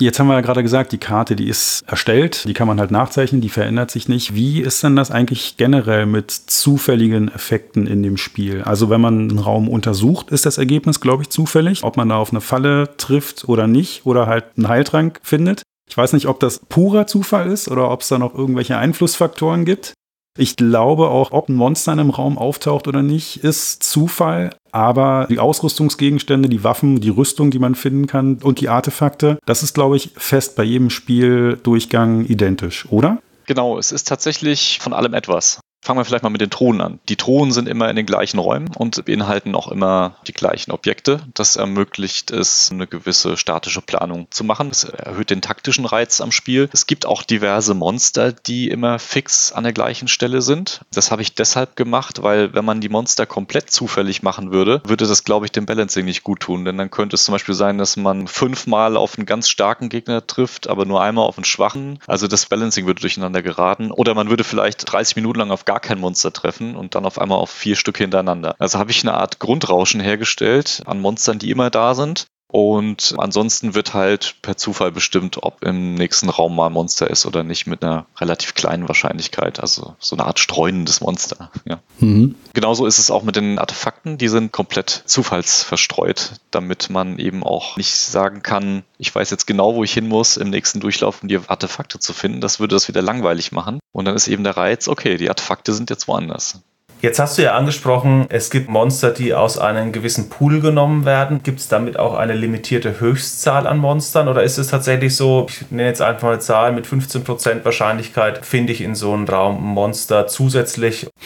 Jetzt haben wir ja gerade gesagt, die Karte, die ist erstellt, die kann man halt nachzeichnen, die verändert sich nicht. Wie ist denn das eigentlich generell mit zufälligen Effekten in dem Spiel? Also wenn man einen Raum untersucht, ist das Ergebnis, glaube ich, zufällig, ob man da auf eine Falle trifft oder nicht oder halt einen Heiltrank findet. Ich weiß nicht, ob das purer Zufall ist oder ob es da noch irgendwelche Einflussfaktoren gibt. Ich glaube auch, ob ein Monster in einem Raum auftaucht oder nicht, ist Zufall. Aber die Ausrüstungsgegenstände, die Waffen, die Rüstung, die man finden kann und die Artefakte, das ist, glaube ich, fest bei jedem Spieldurchgang identisch, oder? Genau, es ist tatsächlich von allem etwas. Fangen wir vielleicht mal mit den Thronen an. Die Thronen sind immer in den gleichen Räumen und beinhalten auch immer die gleichen Objekte. Das ermöglicht es, eine gewisse statische Planung zu machen. Das erhöht den taktischen Reiz am Spiel. Es gibt auch diverse Monster, die immer fix an der gleichen Stelle sind. Das habe ich deshalb gemacht, weil wenn man die Monster komplett zufällig machen würde, würde das, glaube ich, dem Balancing nicht gut tun. Denn dann könnte es zum Beispiel sein, dass man fünfmal auf einen ganz starken Gegner trifft, aber nur einmal auf einen schwachen. Also das Balancing würde durcheinander geraten. Oder man würde vielleicht 30 Minuten lang auf gar gar kein Monster treffen und dann auf einmal auf vier Stück hintereinander. Also habe ich eine Art Grundrauschen hergestellt an Monstern, die immer da sind. Und ansonsten wird halt per Zufall bestimmt, ob im nächsten Raum mal ein Monster ist oder nicht, mit einer relativ kleinen Wahrscheinlichkeit. Also so eine Art streunendes Monster. Ja. Mhm. Genauso ist es auch mit den Artefakten. Die sind komplett zufallsverstreut, damit man eben auch nicht sagen kann, ich weiß jetzt genau, wo ich hin muss im nächsten Durchlauf, um die Artefakte zu finden. Das würde das wieder langweilig machen. Und dann ist eben der Reiz, okay, die Artefakte sind jetzt woanders. Jetzt hast du ja angesprochen, es gibt Monster, die aus einem gewissen Pool genommen werden. Gibt es damit auch eine limitierte Höchstzahl an Monstern oder ist es tatsächlich so, ich nenne jetzt einfach eine Zahl, mit 15% Wahrscheinlichkeit finde ich in so einem Raum ein Monster zusätzlich?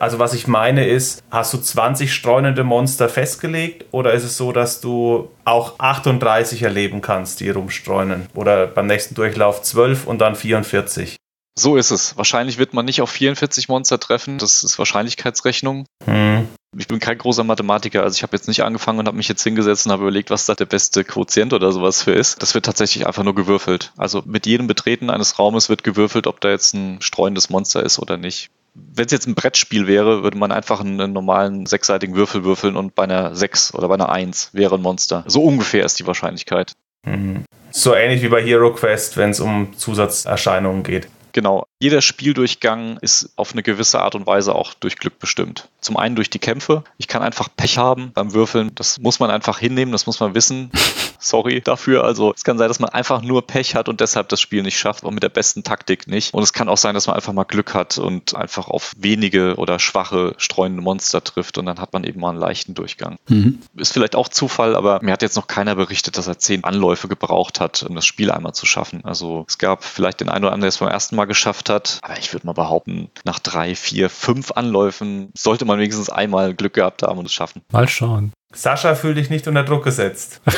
Also was ich meine ist, hast du 20 streunende Monster festgelegt oder ist es so, dass du auch 38 erleben kannst, die rumstreunen? Oder beim nächsten Durchlauf 12 und dann 44? So ist es. Wahrscheinlich wird man nicht auf 44 Monster treffen. Das ist Wahrscheinlichkeitsrechnung. Hm. Ich bin kein großer Mathematiker, also ich habe jetzt nicht angefangen und habe mich jetzt hingesetzt und habe überlegt, was da der beste Quotient oder sowas für ist. Das wird tatsächlich einfach nur gewürfelt. Also mit jedem Betreten eines Raumes wird gewürfelt, ob da jetzt ein streuendes Monster ist oder nicht. Wenn es jetzt ein Brettspiel wäre, würde man einfach einen normalen sechsseitigen Würfel würfeln und bei einer 6 oder bei einer 1 wäre ein Monster. So ungefähr ist die Wahrscheinlichkeit. Mhm. So ähnlich wie bei Hero Quest, wenn es um Zusatzerscheinungen geht. Genau. Jeder Spieldurchgang ist auf eine gewisse Art und Weise auch durch Glück bestimmt. Zum einen durch die Kämpfe. Ich kann einfach Pech haben beim Würfeln. Das muss man einfach hinnehmen, das muss man wissen. Sorry dafür. Also es kann sein, dass man einfach nur Pech hat und deshalb das Spiel nicht schafft, auch mit der besten Taktik nicht. Und es kann auch sein, dass man einfach mal Glück hat und einfach auf wenige oder schwache streunende Monster trifft und dann hat man eben mal einen leichten Durchgang. Mhm. Ist vielleicht auch Zufall, aber mir hat jetzt noch keiner berichtet, dass er zehn Anläufe gebraucht hat, um das Spiel einmal zu schaffen. Also es gab vielleicht den einen oder anderen, der es beim ersten Mal geschafft hat. Aber ich würde mal behaupten, nach drei, vier, fünf Anläufen sollte man wenigstens einmal Glück gehabt haben und es schaffen. Mal schauen. Sascha fühlt dich nicht unter Druck gesetzt.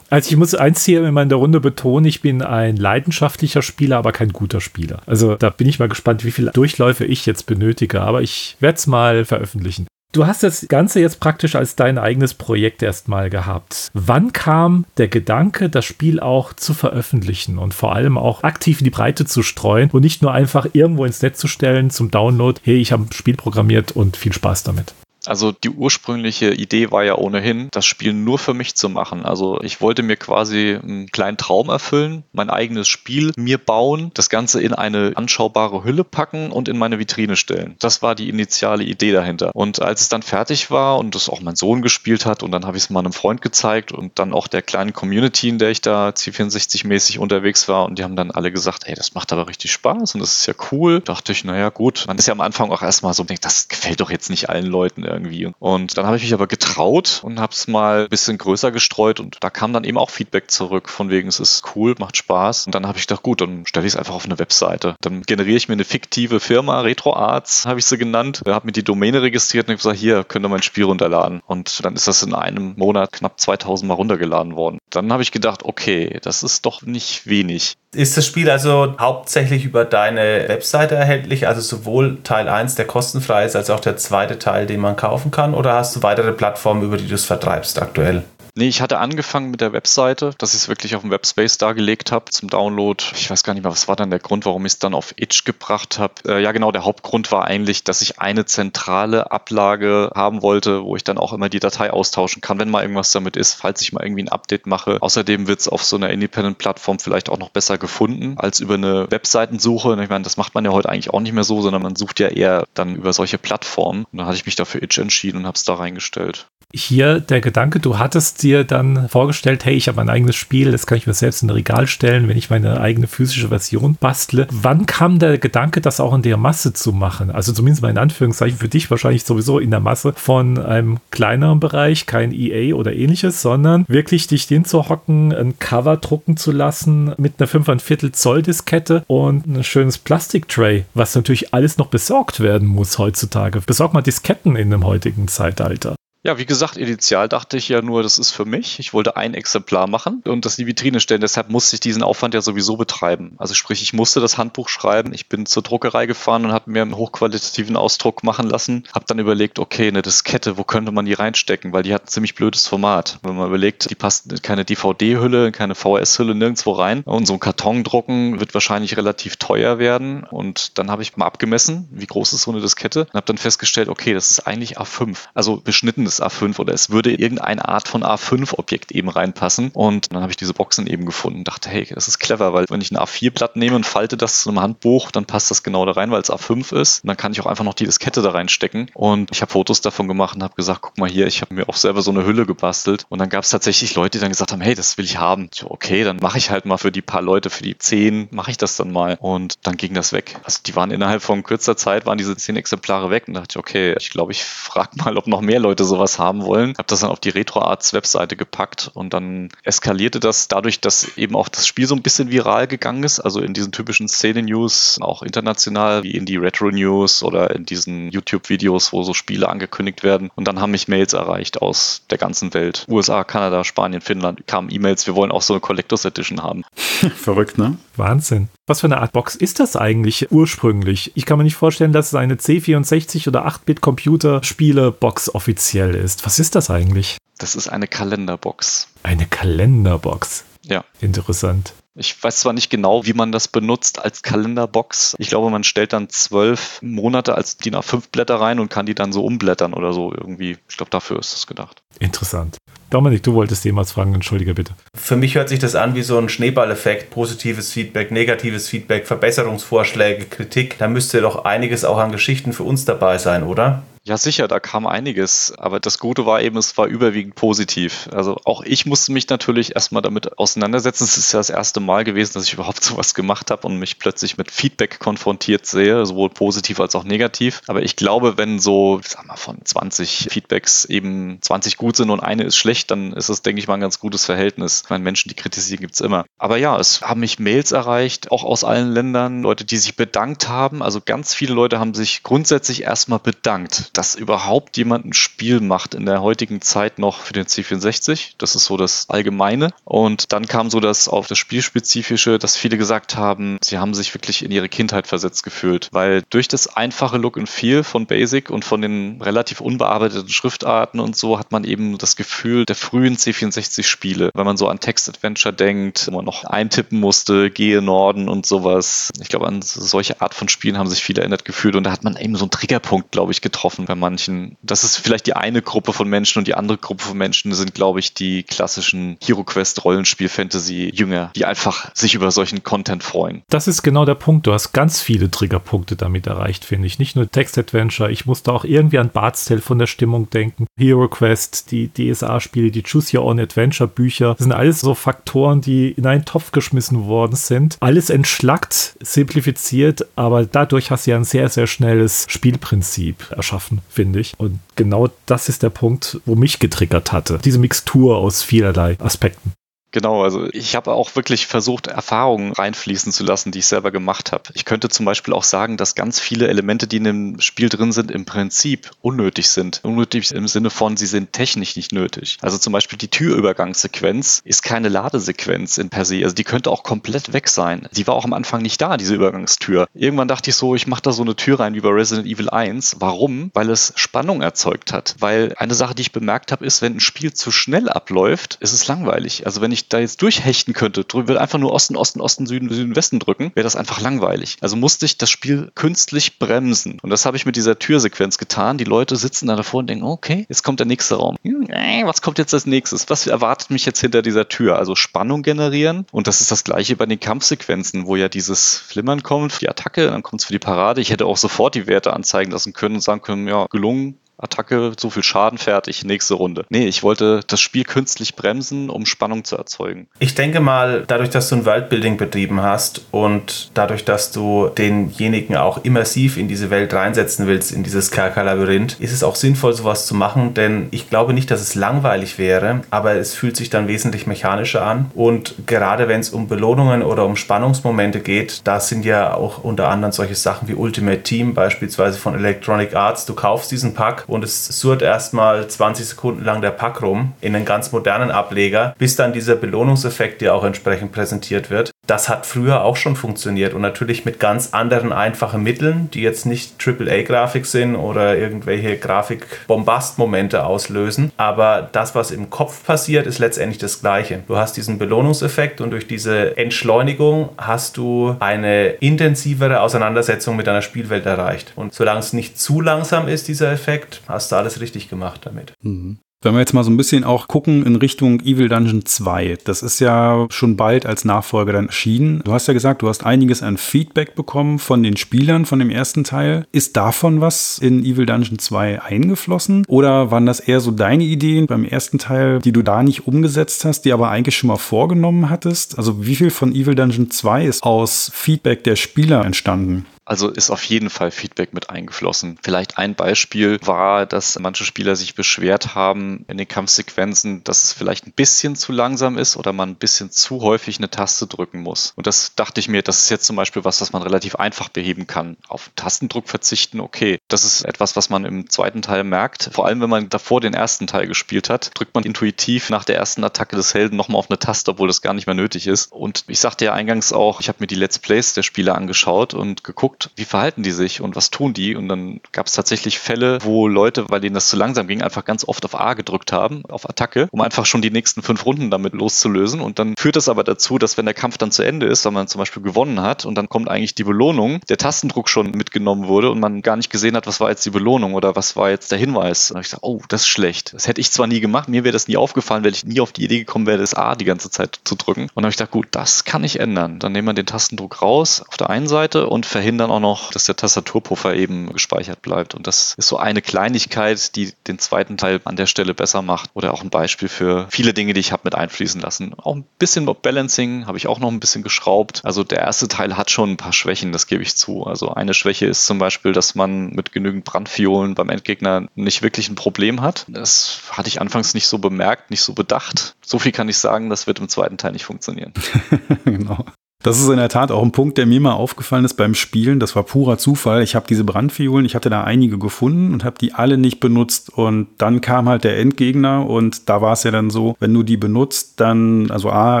Also ich muss eins hier in meiner Runde betonen, ich bin ein leidenschaftlicher Spieler, aber kein guter Spieler. Also da bin ich mal gespannt, wie viele Durchläufe ich jetzt benötige, aber ich werde es mal veröffentlichen. Du hast das Ganze jetzt praktisch als dein eigenes Projekt erstmal gehabt. Wann kam der Gedanke, das Spiel auch zu veröffentlichen und vor allem auch aktiv in die Breite zu streuen und nicht nur einfach irgendwo ins Netz zu stellen zum Download, hey, ich habe ein Spiel programmiert und viel Spaß damit? Also die ursprüngliche Idee war ja ohnehin, das Spiel nur für mich zu machen. Also ich wollte mir quasi einen kleinen Traum erfüllen, mein eigenes Spiel mir bauen, das Ganze in eine anschaubare Hülle packen und in meine Vitrine stellen. Das war die initiale Idee dahinter. Und als es dann fertig war und das auch mein Sohn gespielt hat und dann habe ich es mal einem Freund gezeigt und dann auch der kleinen Community, in der ich da C64-mäßig unterwegs war und die haben dann alle gesagt, hey, das macht aber richtig Spaß und das ist ja cool. Dachte ich, naja gut, man ist ja am Anfang auch erstmal so, das gefällt doch jetzt nicht allen Leuten irgendwie. Und dann habe ich mich aber getraut und habe es mal ein bisschen größer gestreut und da kam dann eben auch Feedback zurück von wegen, es ist cool, macht Spaß. Und dann habe ich gedacht, gut, dann stelle ich es einfach auf eine Webseite. Dann generiere ich mir eine fiktive Firma, RetroArts habe ich sie genannt, habe mir die Domäne registriert und habe gesagt, hier, könnt ihr mein Spiel runterladen. Und dann ist das in einem Monat knapp 2000 Mal runtergeladen worden. Dann habe ich gedacht, okay, das ist doch nicht wenig. Ist das Spiel also hauptsächlich über deine Webseite erhältlich, also sowohl Teil 1, der kostenfrei ist, als auch der zweite Teil, den man kaufen kann, oder hast du weitere Plattformen, über die du es vertreibst aktuell? Nee, ich hatte angefangen mit der Webseite, dass ich es wirklich auf dem Webspace dargelegt habe zum Download. Ich weiß gar nicht mehr, was war dann der Grund, warum ich es dann auf Itch gebracht habe. Äh, ja, genau, der Hauptgrund war eigentlich, dass ich eine zentrale Ablage haben wollte, wo ich dann auch immer die Datei austauschen kann, wenn mal irgendwas damit ist, falls ich mal irgendwie ein Update mache. Außerdem wird es auf so einer Independent-Plattform vielleicht auch noch besser gefunden als über eine Webseitensuche. Ich meine, das macht man ja heute eigentlich auch nicht mehr so, sondern man sucht ja eher dann über solche Plattformen. Und dann hatte ich mich dafür Itch entschieden und habe es da reingestellt hier der Gedanke, du hattest dir dann vorgestellt, hey, ich habe ein eigenes Spiel, das kann ich mir selbst in ein Regal stellen, wenn ich meine eigene physische Version bastle. Wann kam der Gedanke, das auch in der Masse zu machen? Also zumindest mal in Anführungszeichen für dich wahrscheinlich sowieso in der Masse von einem kleineren Bereich, kein EA oder ähnliches, sondern wirklich dich hinzuhocken, ein Cover drucken zu lassen mit einer 5,25 Zoll Diskette und ein schönes Plastiktray, was natürlich alles noch besorgt werden muss heutzutage. Besorg mal Disketten in dem heutigen Zeitalter. Ja, wie gesagt, initial dachte ich ja nur, das ist für mich. Ich wollte ein Exemplar machen und das in die Vitrine stellen. Deshalb musste ich diesen Aufwand ja sowieso betreiben. Also sprich, ich musste das Handbuch schreiben. Ich bin zur Druckerei gefahren und habe mir einen hochqualitativen Ausdruck machen lassen. Habe dann überlegt, okay, eine Diskette, wo könnte man die reinstecken? Weil die hat ein ziemlich blödes Format. Wenn man überlegt, die passt keine DVD-Hülle, keine VHS-Hülle nirgendwo rein. Und so ein Karton drucken wird wahrscheinlich relativ teuer werden. Und dann habe ich mal abgemessen, wie groß ist so eine Diskette. Und habe dann festgestellt, okay, das ist eigentlich A5. Also beschnittenes ist A5 oder es würde irgendeine Art von A5-Objekt eben reinpassen. Und dann habe ich diese Boxen eben gefunden und dachte, hey, das ist clever, weil wenn ich ein A4-Blatt nehme und falte das zu einem Handbuch, dann passt das genau da rein, weil es A5 ist. Und dann kann ich auch einfach noch die Diskette da reinstecken. Und ich habe Fotos davon gemacht und habe gesagt, guck mal hier, ich habe mir auch selber so eine Hülle gebastelt. Und dann gab es tatsächlich Leute, die dann gesagt haben, hey, das will ich haben. So, okay, dann mache ich halt mal für die paar Leute, für die zehn, mache ich das dann mal. Und dann ging das weg. Also die waren innerhalb von kürzer Zeit, waren diese zehn Exemplare weg. Und dachte ich, okay, ich glaube, ich frage mal, ob noch mehr Leute sowas sowas haben wollen. Habe das dann auf die RetroArts Webseite gepackt und dann eskalierte das dadurch, dass eben auch das Spiel so ein bisschen viral gegangen ist. Also in diesen typischen Szene-News, auch international, wie in die Retro-News oder in diesen YouTube-Videos, wo so Spiele angekündigt werden. Und dann haben mich Mails erreicht aus der ganzen Welt. USA, Kanada, Spanien, Finnland kamen E-Mails, wir wollen auch so eine Collectors Edition haben. Verrückt, ne? Wahnsinn. Was für eine Art Box ist das eigentlich ursprünglich? Ich kann mir nicht vorstellen, dass es eine C64 oder 8-Bit-Computerspiele-Box offiziell ist. Was ist das eigentlich? Das ist eine Kalenderbox. Eine Kalenderbox. Ja. Interessant. Ich weiß zwar nicht genau, wie man das benutzt als Kalenderbox. Ich glaube, man stellt dann zwölf Monate als DIN A5 Blätter rein und kann die dann so umblättern oder so irgendwie. Ich glaube, dafür ist das gedacht. Interessant. Dominik, du wolltest jemals fragen, entschuldige bitte. Für mich hört sich das an wie so ein Schneeballeffekt. Positives Feedback, negatives Feedback, Verbesserungsvorschläge, Kritik. Da müsste doch einiges auch an Geschichten für uns dabei sein, oder? Ja, sicher, da kam einiges. Aber das Gute war eben, es war überwiegend positiv. Also auch ich musste mich natürlich erstmal damit auseinandersetzen. Es ist ja das erste Mal gewesen, dass ich überhaupt sowas gemacht habe und mich plötzlich mit Feedback konfrontiert sehe, sowohl positiv als auch negativ. Aber ich glaube, wenn so, sag mal, von 20 Feedbacks eben 20 gut sind und eine ist schlecht, dann ist es, denke ich mal, ein ganz gutes Verhältnis. Ich meine, Menschen, die kritisieren, gibt's immer. Aber ja, es haben mich Mails erreicht, auch aus allen Ländern, Leute, die sich bedankt haben. Also ganz viele Leute haben sich grundsätzlich erstmal bedankt dass überhaupt jemand ein Spiel macht in der heutigen Zeit noch für den C64. Das ist so das Allgemeine. Und dann kam so das auf das Spielspezifische, dass viele gesagt haben, sie haben sich wirklich in ihre Kindheit versetzt gefühlt, weil durch das einfache Look and Feel von Basic und von den relativ unbearbeiteten Schriftarten und so hat man eben das Gefühl der frühen C64-Spiele, wenn man so an Text-Adventure denkt, wo man noch eintippen musste, gehe Norden und sowas. Ich glaube, an solche Art von Spielen haben sich viele erinnert gefühlt und da hat man eben so einen Triggerpunkt, glaube ich, getroffen bei manchen. Das ist vielleicht die eine Gruppe von Menschen und die andere Gruppe von Menschen sind, glaube ich, die klassischen HeroQuest Rollenspiel Fantasy Jünger, die einfach sich über solchen Content freuen. Das ist genau der Punkt. Du hast ganz viele Triggerpunkte damit erreicht, finde ich. Nicht nur Text-Adventure. Ich musste auch irgendwie an Bart's Tale von der Stimmung denken. HeroQuest, die DSA-Spiele, die Choose Your Own Adventure Bücher. Das sind alles so Faktoren, die in einen Topf geschmissen worden sind. Alles entschlackt, simplifiziert, aber dadurch hast du ja ein sehr, sehr schnelles Spielprinzip erschaffen schaffen, finde ich. Und genau das ist der Punkt, wo mich getriggert hatte. Diese Mixtur aus vielerlei Aspekten. Genau, also ich habe auch wirklich versucht, Erfahrungen reinfließen zu lassen, die ich selber gemacht habe. Ich könnte zum Beispiel auch sagen, dass ganz viele Elemente, die in dem Spiel drin sind, im Prinzip unnötig sind. Unnötig im Sinne von, sie sind technisch nicht nötig. Also zum Beispiel die Türübergangssequenz ist keine Ladesequenz in per se. Also die könnte auch komplett weg sein. Die war auch am Anfang nicht da, diese Übergangstür. Irgendwann dachte ich so, ich mache da so eine Tür rein wie bei Resident Evil 1. Warum? Weil es Spannung erzeugt hat. Weil eine Sache, die ich bemerkt habe, ist, wenn ein Spiel zu schnell abläuft, ist es langweilig. Also wenn ich da jetzt durchhechten könnte, würde einfach nur Osten, Osten, Osten, Süden, Süden, Westen drücken, wäre das einfach langweilig. Also musste ich das Spiel künstlich bremsen. Und das habe ich mit dieser Türsequenz getan. Die Leute sitzen da davor und denken, okay, jetzt kommt der nächste Raum. Was kommt jetzt als nächstes? Was erwartet mich jetzt hinter dieser Tür? Also Spannung generieren. Und das ist das gleiche bei den Kampfsequenzen, wo ja dieses Flimmern kommt, die Attacke, dann kommt es für die Parade. Ich hätte auch sofort die Werte anzeigen lassen können und sagen können, ja, gelungen, Attacke, so viel Schaden fertig, nächste Runde. Nee, ich wollte das Spiel künstlich bremsen, um Spannung zu erzeugen. Ich denke mal, dadurch, dass du ein Worldbuilding betrieben hast und dadurch, dass du denjenigen auch immersiv in diese Welt reinsetzen willst, in dieses Kerkerlabyrinth, ist es auch sinnvoll, sowas zu machen, denn ich glaube nicht, dass es langweilig wäre, aber es fühlt sich dann wesentlich mechanischer an und gerade wenn es um Belohnungen oder um Spannungsmomente geht, da sind ja auch unter anderem solche Sachen wie Ultimate Team, beispielsweise von Electronic Arts. Du kaufst diesen Pack und es surrt erstmal 20 Sekunden lang der Pack rum in einen ganz modernen Ableger, bis dann dieser Belohnungseffekt dir auch entsprechend präsentiert wird. Das hat früher auch schon funktioniert und natürlich mit ganz anderen einfachen Mitteln, die jetzt nicht AAA-Grafik sind oder irgendwelche Grafik-Bombast-Momente auslösen. Aber das, was im Kopf passiert, ist letztendlich das Gleiche. Du hast diesen Belohnungseffekt und durch diese Entschleunigung hast du eine intensivere Auseinandersetzung mit deiner Spielwelt erreicht. Und solange es nicht zu langsam ist, dieser Effekt, hast du alles richtig gemacht damit. Mhm. Wenn wir jetzt mal so ein bisschen auch gucken in Richtung Evil Dungeon 2, das ist ja schon bald als Nachfolger dann erschienen. Du hast ja gesagt, du hast einiges an Feedback bekommen von den Spielern von dem ersten Teil. Ist davon was in Evil Dungeon 2 eingeflossen? Oder waren das eher so deine Ideen beim ersten Teil, die du da nicht umgesetzt hast, die aber eigentlich schon mal vorgenommen hattest? Also wie viel von Evil Dungeon 2 ist aus Feedback der Spieler entstanden? Also ist auf jeden Fall Feedback mit eingeflossen. Vielleicht ein Beispiel war, dass manche Spieler sich beschwert haben in den Kampfsequenzen, dass es vielleicht ein bisschen zu langsam ist oder man ein bisschen zu häufig eine Taste drücken muss. Und das dachte ich mir, das ist jetzt zum Beispiel was, was man relativ einfach beheben kann. Auf Tastendruck verzichten, okay. Das ist etwas, was man im zweiten Teil merkt. Vor allem, wenn man davor den ersten Teil gespielt hat, drückt man intuitiv nach der ersten Attacke des Helden nochmal auf eine Taste, obwohl das gar nicht mehr nötig ist. Und ich sagte ja eingangs auch, ich habe mir die Let's Plays der Spieler angeschaut und geguckt, geguckt, wie verhalten die sich und was tun die. Und dann gab es tatsächlich Fälle, wo Leute, weil denen das zu langsam ging, einfach ganz oft auf A gedrückt haben, auf Attacke, um einfach schon die nächsten fünf Runden damit loszulösen. Und dann führt das aber dazu, dass wenn der Kampf dann zu Ende ist, weil man zum Beispiel gewonnen hat und dann kommt eigentlich die Belohnung, der Tastendruck schon mitgenommen wurde und man gar nicht gesehen hat, was war jetzt die Belohnung oder was war jetzt der Hinweis. Und ich sage, oh, das ist schlecht. Das hätte ich zwar nie gemacht, mir wäre das nie aufgefallen, weil ich nie auf die Idee gekommen wäre, das A die ganze Zeit zu drücken. Und dann habe ich gedacht, gut, das kann ich ändern. Dann nehmen wir den Tastendruck raus auf der einen Seite und verhindern auch noch, dass der Tastaturpuffer eben gespeichert bleibt. Und das ist so eine Kleinigkeit, die den zweiten Teil an der Stelle besser macht. Oder auch ein Beispiel für viele Dinge, die ich habe mit einfließen lassen. Auch ein bisschen Balancing habe ich auch noch ein bisschen geschraubt. Also der erste Teil hat schon ein paar Schwächen, das gebe ich zu. Also eine Schwäche ist zum Beispiel, dass man mit genügend Brandfiolen beim Endgegner nicht wirklich ein Problem hat. Das hatte ich anfangs nicht so bemerkt, nicht so bedacht. So viel kann ich sagen, das wird im zweiten Teil nicht funktionieren. genau. Das ist in der Tat auch ein Punkt, der mir mal aufgefallen ist beim Spielen. Das war purer Zufall. Ich habe diese Brandfiolen, ich hatte da einige gefunden und habe die alle nicht benutzt. Und dann kam halt der Endgegner und da war es ja dann so, wenn du die benutzt, dann, also A,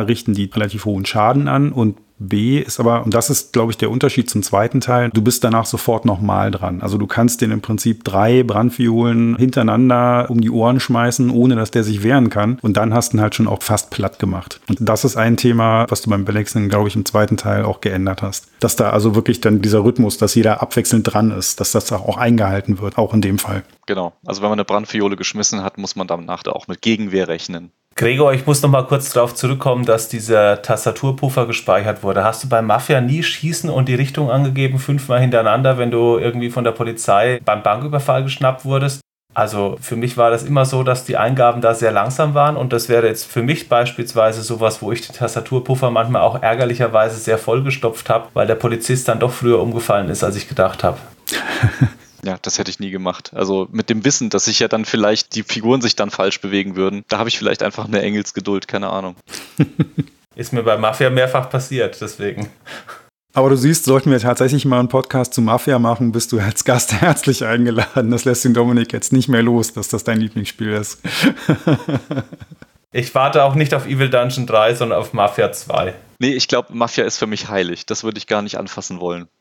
richten die relativ hohen Schaden an und B ist aber, und das ist, glaube ich, der Unterschied zum zweiten Teil, du bist danach sofort nochmal dran. Also du kannst den im Prinzip drei Brandviolen hintereinander um die Ohren schmeißen, ohne dass der sich wehren kann. Und dann hast du ihn halt schon auch fast platt gemacht. Und das ist ein Thema, was du beim Balancing, glaube ich, im zweiten Teil auch geändert hast. Dass da also wirklich dann dieser Rhythmus, dass jeder abwechselnd dran ist, dass das auch eingehalten wird, auch in dem Fall. Genau. Also wenn man eine Brandfiole geschmissen hat, muss man danach da auch mit Gegenwehr rechnen. Gregor, ich muss noch mal kurz darauf zurückkommen, dass dieser Tastaturpuffer gespeichert wurde. Hast du bei Mafia nie Schießen und die Richtung angegeben, fünfmal hintereinander, wenn du irgendwie von der Polizei beim Banküberfall geschnappt wurdest? Also für mich war das immer so, dass die Eingaben da sehr langsam waren und das wäre jetzt für mich beispielsweise sowas, wo ich den Tastaturpuffer manchmal auch ärgerlicherweise sehr vollgestopft habe, weil der Polizist dann doch früher umgefallen ist, als ich gedacht habe. Ja, das hätte ich nie gemacht. Also mit dem Wissen, dass sich ja dann vielleicht die Figuren sich dann falsch bewegen würden, da habe ich vielleicht einfach eine Engelsgeduld, keine Ahnung. Ist mir bei Mafia mehrfach passiert, deswegen. Aber du siehst, sollten wir tatsächlich mal einen Podcast zu Mafia machen, bist du als Gast herzlich eingeladen. Das lässt den Dominik jetzt nicht mehr los, dass das dein Lieblingsspiel ist. ich warte auch nicht auf Evil Dungeon 3, sondern auf Mafia 2. Nee, ich glaube, Mafia ist für mich heilig. Das würde ich gar nicht anfassen wollen.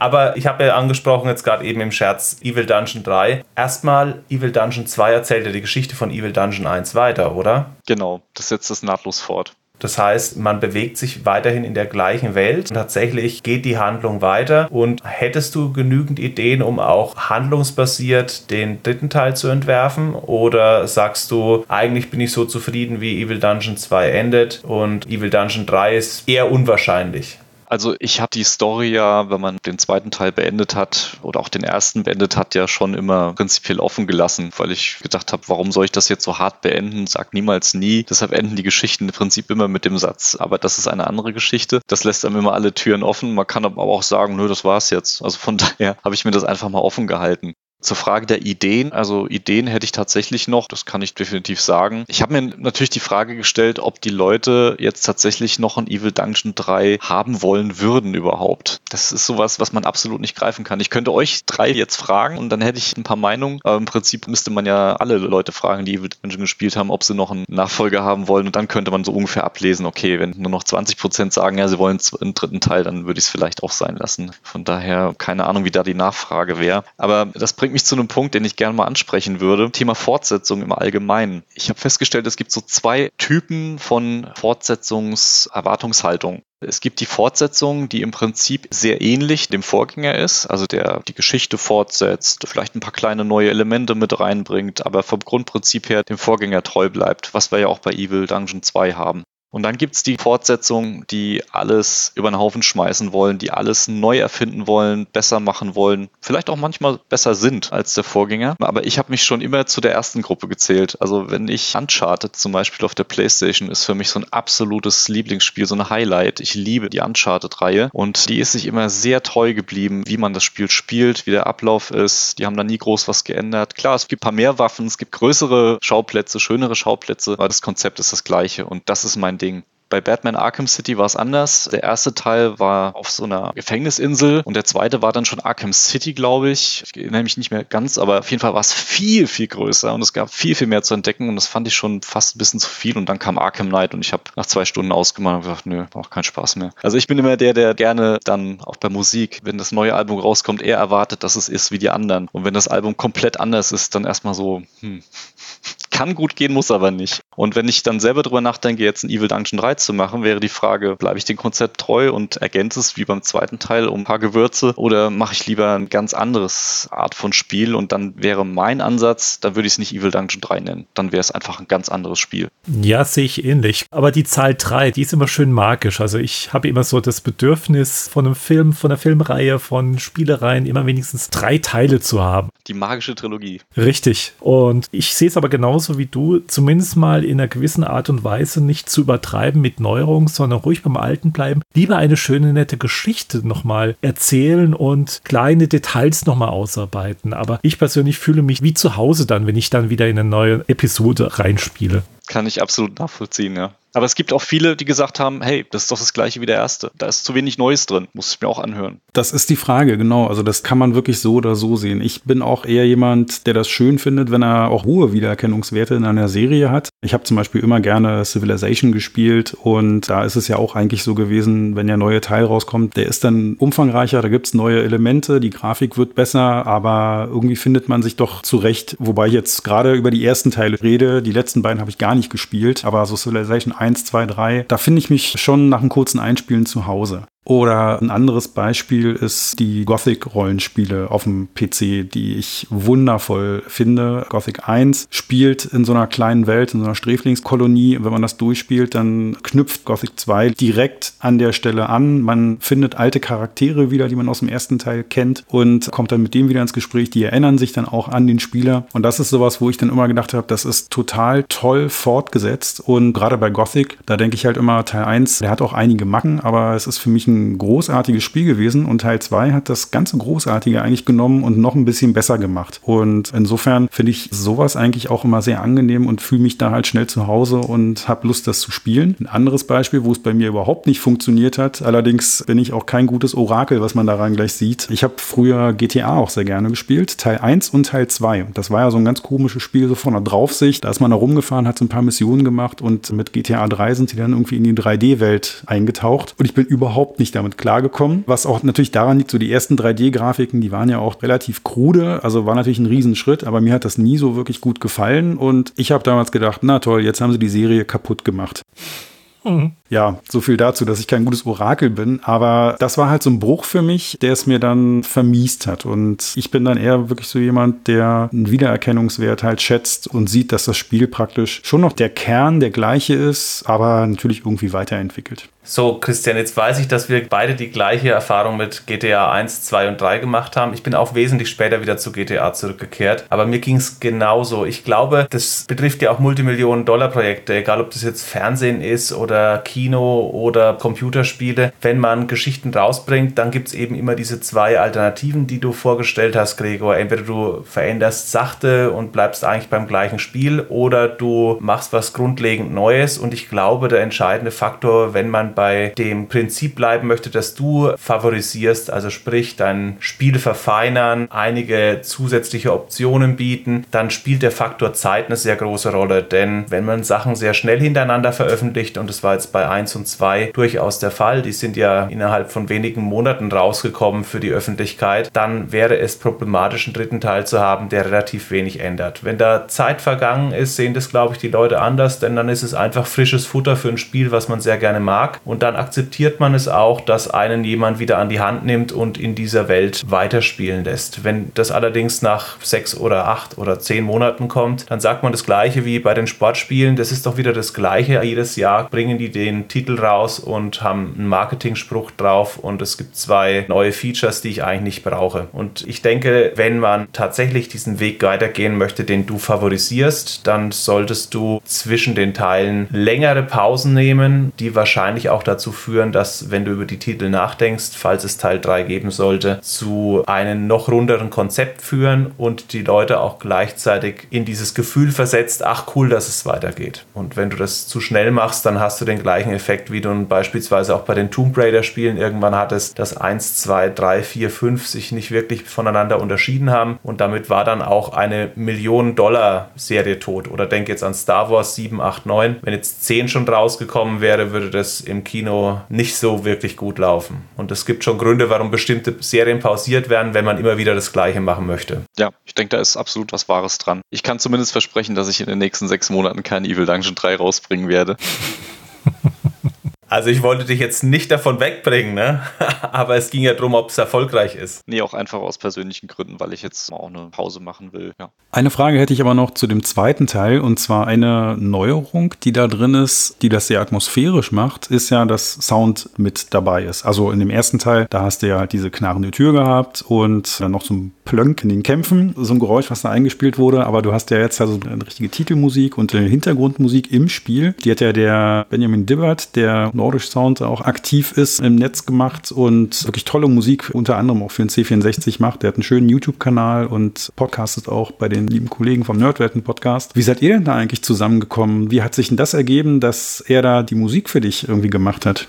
Aber ich habe ja angesprochen, jetzt gerade eben im Scherz, Evil Dungeon 3. Erstmal, Evil Dungeon 2 erzählt ja die Geschichte von Evil Dungeon 1 weiter, oder? Genau, das setzt es nahtlos fort. Das heißt, man bewegt sich weiterhin in der gleichen Welt. Tatsächlich geht die Handlung weiter. Und hättest du genügend Ideen, um auch handlungsbasiert den dritten Teil zu entwerfen? Oder sagst du, eigentlich bin ich so zufrieden, wie Evil Dungeon 2 endet und Evil Dungeon 3 ist eher unwahrscheinlich? Also ich habe die Story ja, wenn man den zweiten Teil beendet hat oder auch den ersten beendet hat, ja schon immer prinzipiell offen gelassen, weil ich gedacht habe, warum soll ich das jetzt so hart beenden? Sag niemals nie. Deshalb enden die Geschichten im Prinzip immer mit dem Satz, aber das ist eine andere Geschichte. Das lässt einem immer alle Türen offen. Man kann aber auch sagen, nö, das war's jetzt. Also von daher habe ich mir das einfach mal offen gehalten. Zur Frage der Ideen, also Ideen hätte ich tatsächlich noch, das kann ich definitiv sagen. Ich habe mir natürlich die Frage gestellt, ob die Leute jetzt tatsächlich noch ein Evil Dungeon 3 haben wollen würden überhaupt. Das ist sowas, was man absolut nicht greifen kann. Ich könnte euch drei jetzt fragen und dann hätte ich ein paar Meinungen, aber im Prinzip müsste man ja alle Leute fragen, die Evil Dungeon gespielt haben, ob sie noch einen Nachfolger haben wollen und dann könnte man so ungefähr ablesen, okay, wenn nur noch 20 Prozent sagen, ja, sie wollen einen dritten Teil, dann würde ich es vielleicht auch sein lassen. Von daher keine Ahnung, wie da die Nachfrage wäre. Aber das bringt bringt mich zu einem Punkt, den ich gerne mal ansprechen würde. Thema Fortsetzung im Allgemeinen. Ich habe festgestellt, es gibt so zwei Typen von Fortsetzungserwartungshaltung. Es gibt die Fortsetzung, die im Prinzip sehr ähnlich dem Vorgänger ist, also der die Geschichte fortsetzt, vielleicht ein paar kleine neue Elemente mit reinbringt, aber vom Grundprinzip her dem Vorgänger treu bleibt, was wir ja auch bei Evil Dungeon 2 haben. Und dann gibt's die Fortsetzungen, die alles über den Haufen schmeißen wollen, die alles neu erfinden wollen, besser machen wollen, vielleicht auch manchmal besser sind als der Vorgänger. Aber ich habe mich schon immer zu der ersten Gruppe gezählt. Also wenn ich Uncharted zum Beispiel auf der Playstation ist für mich so ein absolutes Lieblingsspiel, so ein Highlight. Ich liebe die Uncharted-Reihe und die ist sich immer sehr treu geblieben, wie man das Spiel spielt, wie der Ablauf ist. Die haben da nie groß was geändert. Klar, es gibt ein paar mehr Waffen, es gibt größere Schauplätze, schönere Schauplätze, aber das Konzept ist das gleiche und das ist mein Ding. Bei Batman Arkham City war es anders. Der erste Teil war auf so einer Gefängnisinsel und der zweite war dann schon Arkham City, glaube ich. Ich erinnere mich nicht mehr ganz, aber auf jeden Fall war es viel, viel größer und es gab viel, viel mehr zu entdecken und das fand ich schon fast ein bisschen zu viel. Und dann kam Arkham Knight und ich habe nach zwei Stunden ausgemacht und gesagt, nö, macht keinen Spaß mehr. Also ich bin immer der, der gerne dann auch bei Musik, wenn das neue Album rauskommt, eher erwartet, dass es ist wie die anderen. Und wenn das Album komplett anders ist, dann erstmal so, hm, kann gut gehen, muss aber nicht. Und wenn ich dann selber drüber nachdenke, jetzt ein Evil Dungeon 3 zu machen, wäre die Frage, bleibe ich dem Konzept treu und ergänze es wie beim zweiten Teil um ein paar Gewürze oder mache ich lieber ein ganz anderes Art von Spiel und dann wäre mein Ansatz, da würde ich es nicht Evil Dungeon 3 nennen. Dann wäre es einfach ein ganz anderes Spiel. Ja, sehe ich ähnlich. Aber die Zahl 3, die ist immer schön magisch. Also ich habe immer so das Bedürfnis von einem Film, von einer Filmreihe, von Spielereien immer wenigstens drei Teile zu haben. Die magische Trilogie. Richtig. Und ich sehe es aber genauso wie du, zumindest mal in einer gewissen Art und Weise nicht zu übertreiben mit Neuerungen, sondern ruhig beim Alten bleiben. Lieber eine schöne, nette Geschichte nochmal erzählen und kleine Details nochmal ausarbeiten. Aber ich persönlich fühle mich wie zu Hause dann, wenn ich dann wieder in eine neue Episode reinspiele. Kann ich absolut nachvollziehen, ja. Aber es gibt auch viele, die gesagt haben, hey, das ist doch das gleiche wie der erste. Da ist zu wenig Neues drin. Muss ich mir auch anhören. Das ist die Frage, genau. Also das kann man wirklich so oder so sehen. Ich bin auch eher jemand, der das schön findet, wenn er auch hohe Wiedererkennungswerte in einer Serie hat. Ich habe zum Beispiel immer gerne Civilization gespielt und da ist es ja auch eigentlich so gewesen, wenn der neue Teil rauskommt, der ist dann umfangreicher, da gibt's neue Elemente, die Grafik wird besser, aber irgendwie findet man sich doch zurecht. Wobei ich jetzt gerade über die ersten Teile rede. Die letzten beiden habe ich gar nicht gespielt, aber so Civilization 1, 2, 3, da finde ich mich schon nach einem kurzen Einspielen zu Hause. Oder ein anderes Beispiel ist die Gothic-Rollenspiele auf dem PC, die ich wundervoll finde. Gothic 1 spielt in so einer kleinen Welt, in so einer Sträflingskolonie. Wenn man das durchspielt, dann knüpft Gothic 2 direkt an der Stelle an. Man findet alte Charaktere wieder, die man aus dem ersten Teil kennt und kommt dann mit dem wieder ins Gespräch. Die erinnern sich dann auch an den Spieler. Und das ist sowas, wo ich dann immer gedacht habe, das ist total toll fortgesetzt. Und gerade bei Gothic, da denke ich halt immer, Teil 1, der hat auch einige Macken, aber es ist für mich ein großartiges Spiel gewesen und Teil 2 hat das ganze Großartige eigentlich genommen und noch ein bisschen besser gemacht. Und insofern finde ich sowas eigentlich auch immer sehr angenehm und fühle mich da halt schnell zu Hause und habe Lust, das zu spielen. Ein anderes Beispiel, wo es bei mir überhaupt nicht funktioniert hat, allerdings bin ich auch kein gutes Orakel, was man daran gleich sieht. Ich habe früher GTA auch sehr gerne gespielt, Teil 1 und Teil 2. Das war ja so ein ganz komisches Spiel, so von der Draufsicht. Da ist man da rumgefahren, hat so ein paar Missionen gemacht und mit GTA 3 sind sie dann irgendwie in die 3D-Welt eingetaucht. Und ich bin überhaupt nicht damit klargekommen. Was auch natürlich daran liegt, so die ersten 3D-Grafiken, die waren ja auch relativ krude, also war natürlich ein Riesenschritt, aber mir hat das nie so wirklich gut gefallen und ich habe damals gedacht, na toll, jetzt haben sie die Serie kaputt gemacht. Mhm. Ja, so viel dazu, dass ich kein gutes Orakel bin. Aber das war halt so ein Bruch für mich, der es mir dann vermiest hat. Und ich bin dann eher wirklich so jemand, der einen Wiedererkennungswert halt schätzt und sieht, dass das Spiel praktisch schon noch der Kern der gleiche ist, aber natürlich irgendwie weiterentwickelt. So, Christian, jetzt weiß ich, dass wir beide die gleiche Erfahrung mit GTA 1, 2 und 3 gemacht haben. Ich bin auch wesentlich später wieder zu GTA zurückgekehrt, aber mir ging es genauso. Ich glaube, das betrifft ja auch Multimillionen-Dollar-Projekte, egal ob das jetzt Fernsehen ist oder Kino oder Computerspiele. Wenn man Geschichten rausbringt, dann gibt es eben immer diese zwei Alternativen, die du vorgestellt hast, Gregor. Entweder du veränderst sachte und bleibst eigentlich beim gleichen Spiel oder du machst was grundlegend Neues und ich glaube, der entscheidende Faktor, wenn man bei dem Prinzip bleiben möchte, dass du favorisierst, also sprich dein Spiel verfeinern, einige zusätzliche Optionen bieten, dann spielt der Faktor Zeit eine sehr große Rolle. Denn wenn man Sachen sehr schnell hintereinander veröffentlicht, und das war jetzt bei 1 und 2 durchaus der Fall. Die sind ja innerhalb von wenigen Monaten rausgekommen für die Öffentlichkeit. Dann wäre es problematisch, einen dritten Teil zu haben, der relativ wenig ändert. Wenn da Zeit vergangen ist, sehen das, glaube ich, die Leute anders, denn dann ist es einfach frisches Futter für ein Spiel, was man sehr gerne mag. Und dann akzeptiert man es auch, dass einen jemand wieder an die Hand nimmt und in dieser Welt weiterspielen lässt. Wenn das allerdings nach sechs oder acht oder zehn Monaten kommt, dann sagt man das Gleiche wie bei den Sportspielen. Das ist doch wieder das Gleiche. Jedes Jahr bringen die den Titel raus und haben einen Marketing-Spruch drauf und es gibt zwei neue Features, die ich eigentlich nicht brauche. Und ich denke, wenn man tatsächlich diesen Weg weitergehen möchte, den du favorisierst, dann solltest du zwischen den Teilen längere Pausen nehmen, die wahrscheinlich auch dazu führen, dass wenn du über die Titel nachdenkst, falls es Teil 3 geben sollte, zu einem noch runderen Konzept führen und die Leute auch gleichzeitig in dieses Gefühl versetzt, ach cool, dass es weitergeht. Und wenn du das zu schnell machst, dann hast du den gleichen Effekt, wie du beispielsweise auch bei den Tomb Raider Spielen irgendwann hattest, dass 1, 2, 3, 4, 5 sich nicht wirklich voneinander unterschieden haben und damit war dann auch eine Million Dollar Serie tot. Oder denk jetzt an Star Wars 7, 8, 9. Wenn jetzt 10 schon rausgekommen wäre, würde das im Kino nicht so wirklich gut laufen. Und es gibt schon Gründe, warum bestimmte Serien pausiert werden, wenn man immer wieder das Gleiche machen möchte. Ja, ich denke, da ist absolut was Wahres dran. Ich kann zumindest versprechen, dass ich in den nächsten sechs Monaten kein Evil Dungeon 3 rausbringen werde. Also ich wollte dich jetzt nicht davon wegbringen, ne? aber es ging ja darum, ob es erfolgreich ist. Nee, auch einfach aus persönlichen Gründen, weil ich jetzt auch eine Pause machen will. Ja. Eine Frage hätte ich aber noch zu dem zweiten Teil und zwar eine Neuerung, die da drin ist, die das sehr atmosphärisch macht, ist ja, dass Sound mit dabei ist. Also in dem ersten Teil, da hast du ja diese knarrende Tür gehabt und dann noch so ein Plönk in den Kämpfen, so ein Geräusch, was da eingespielt wurde, aber du hast ja jetzt also eine richtige Titelmusik und eine Hintergrundmusik im Spiel. Die hat ja der Benjamin Dibbert, der Nordisch Sound auch aktiv ist im Netz gemacht und wirklich tolle Musik unter anderem auch für den C64 macht. Der hat einen schönen YouTube-Kanal und podcastet auch bei den lieben Kollegen vom Nerdwelten Podcast. Wie seid ihr denn da eigentlich zusammengekommen? Wie hat sich denn das ergeben, dass er da die Musik für dich irgendwie gemacht hat?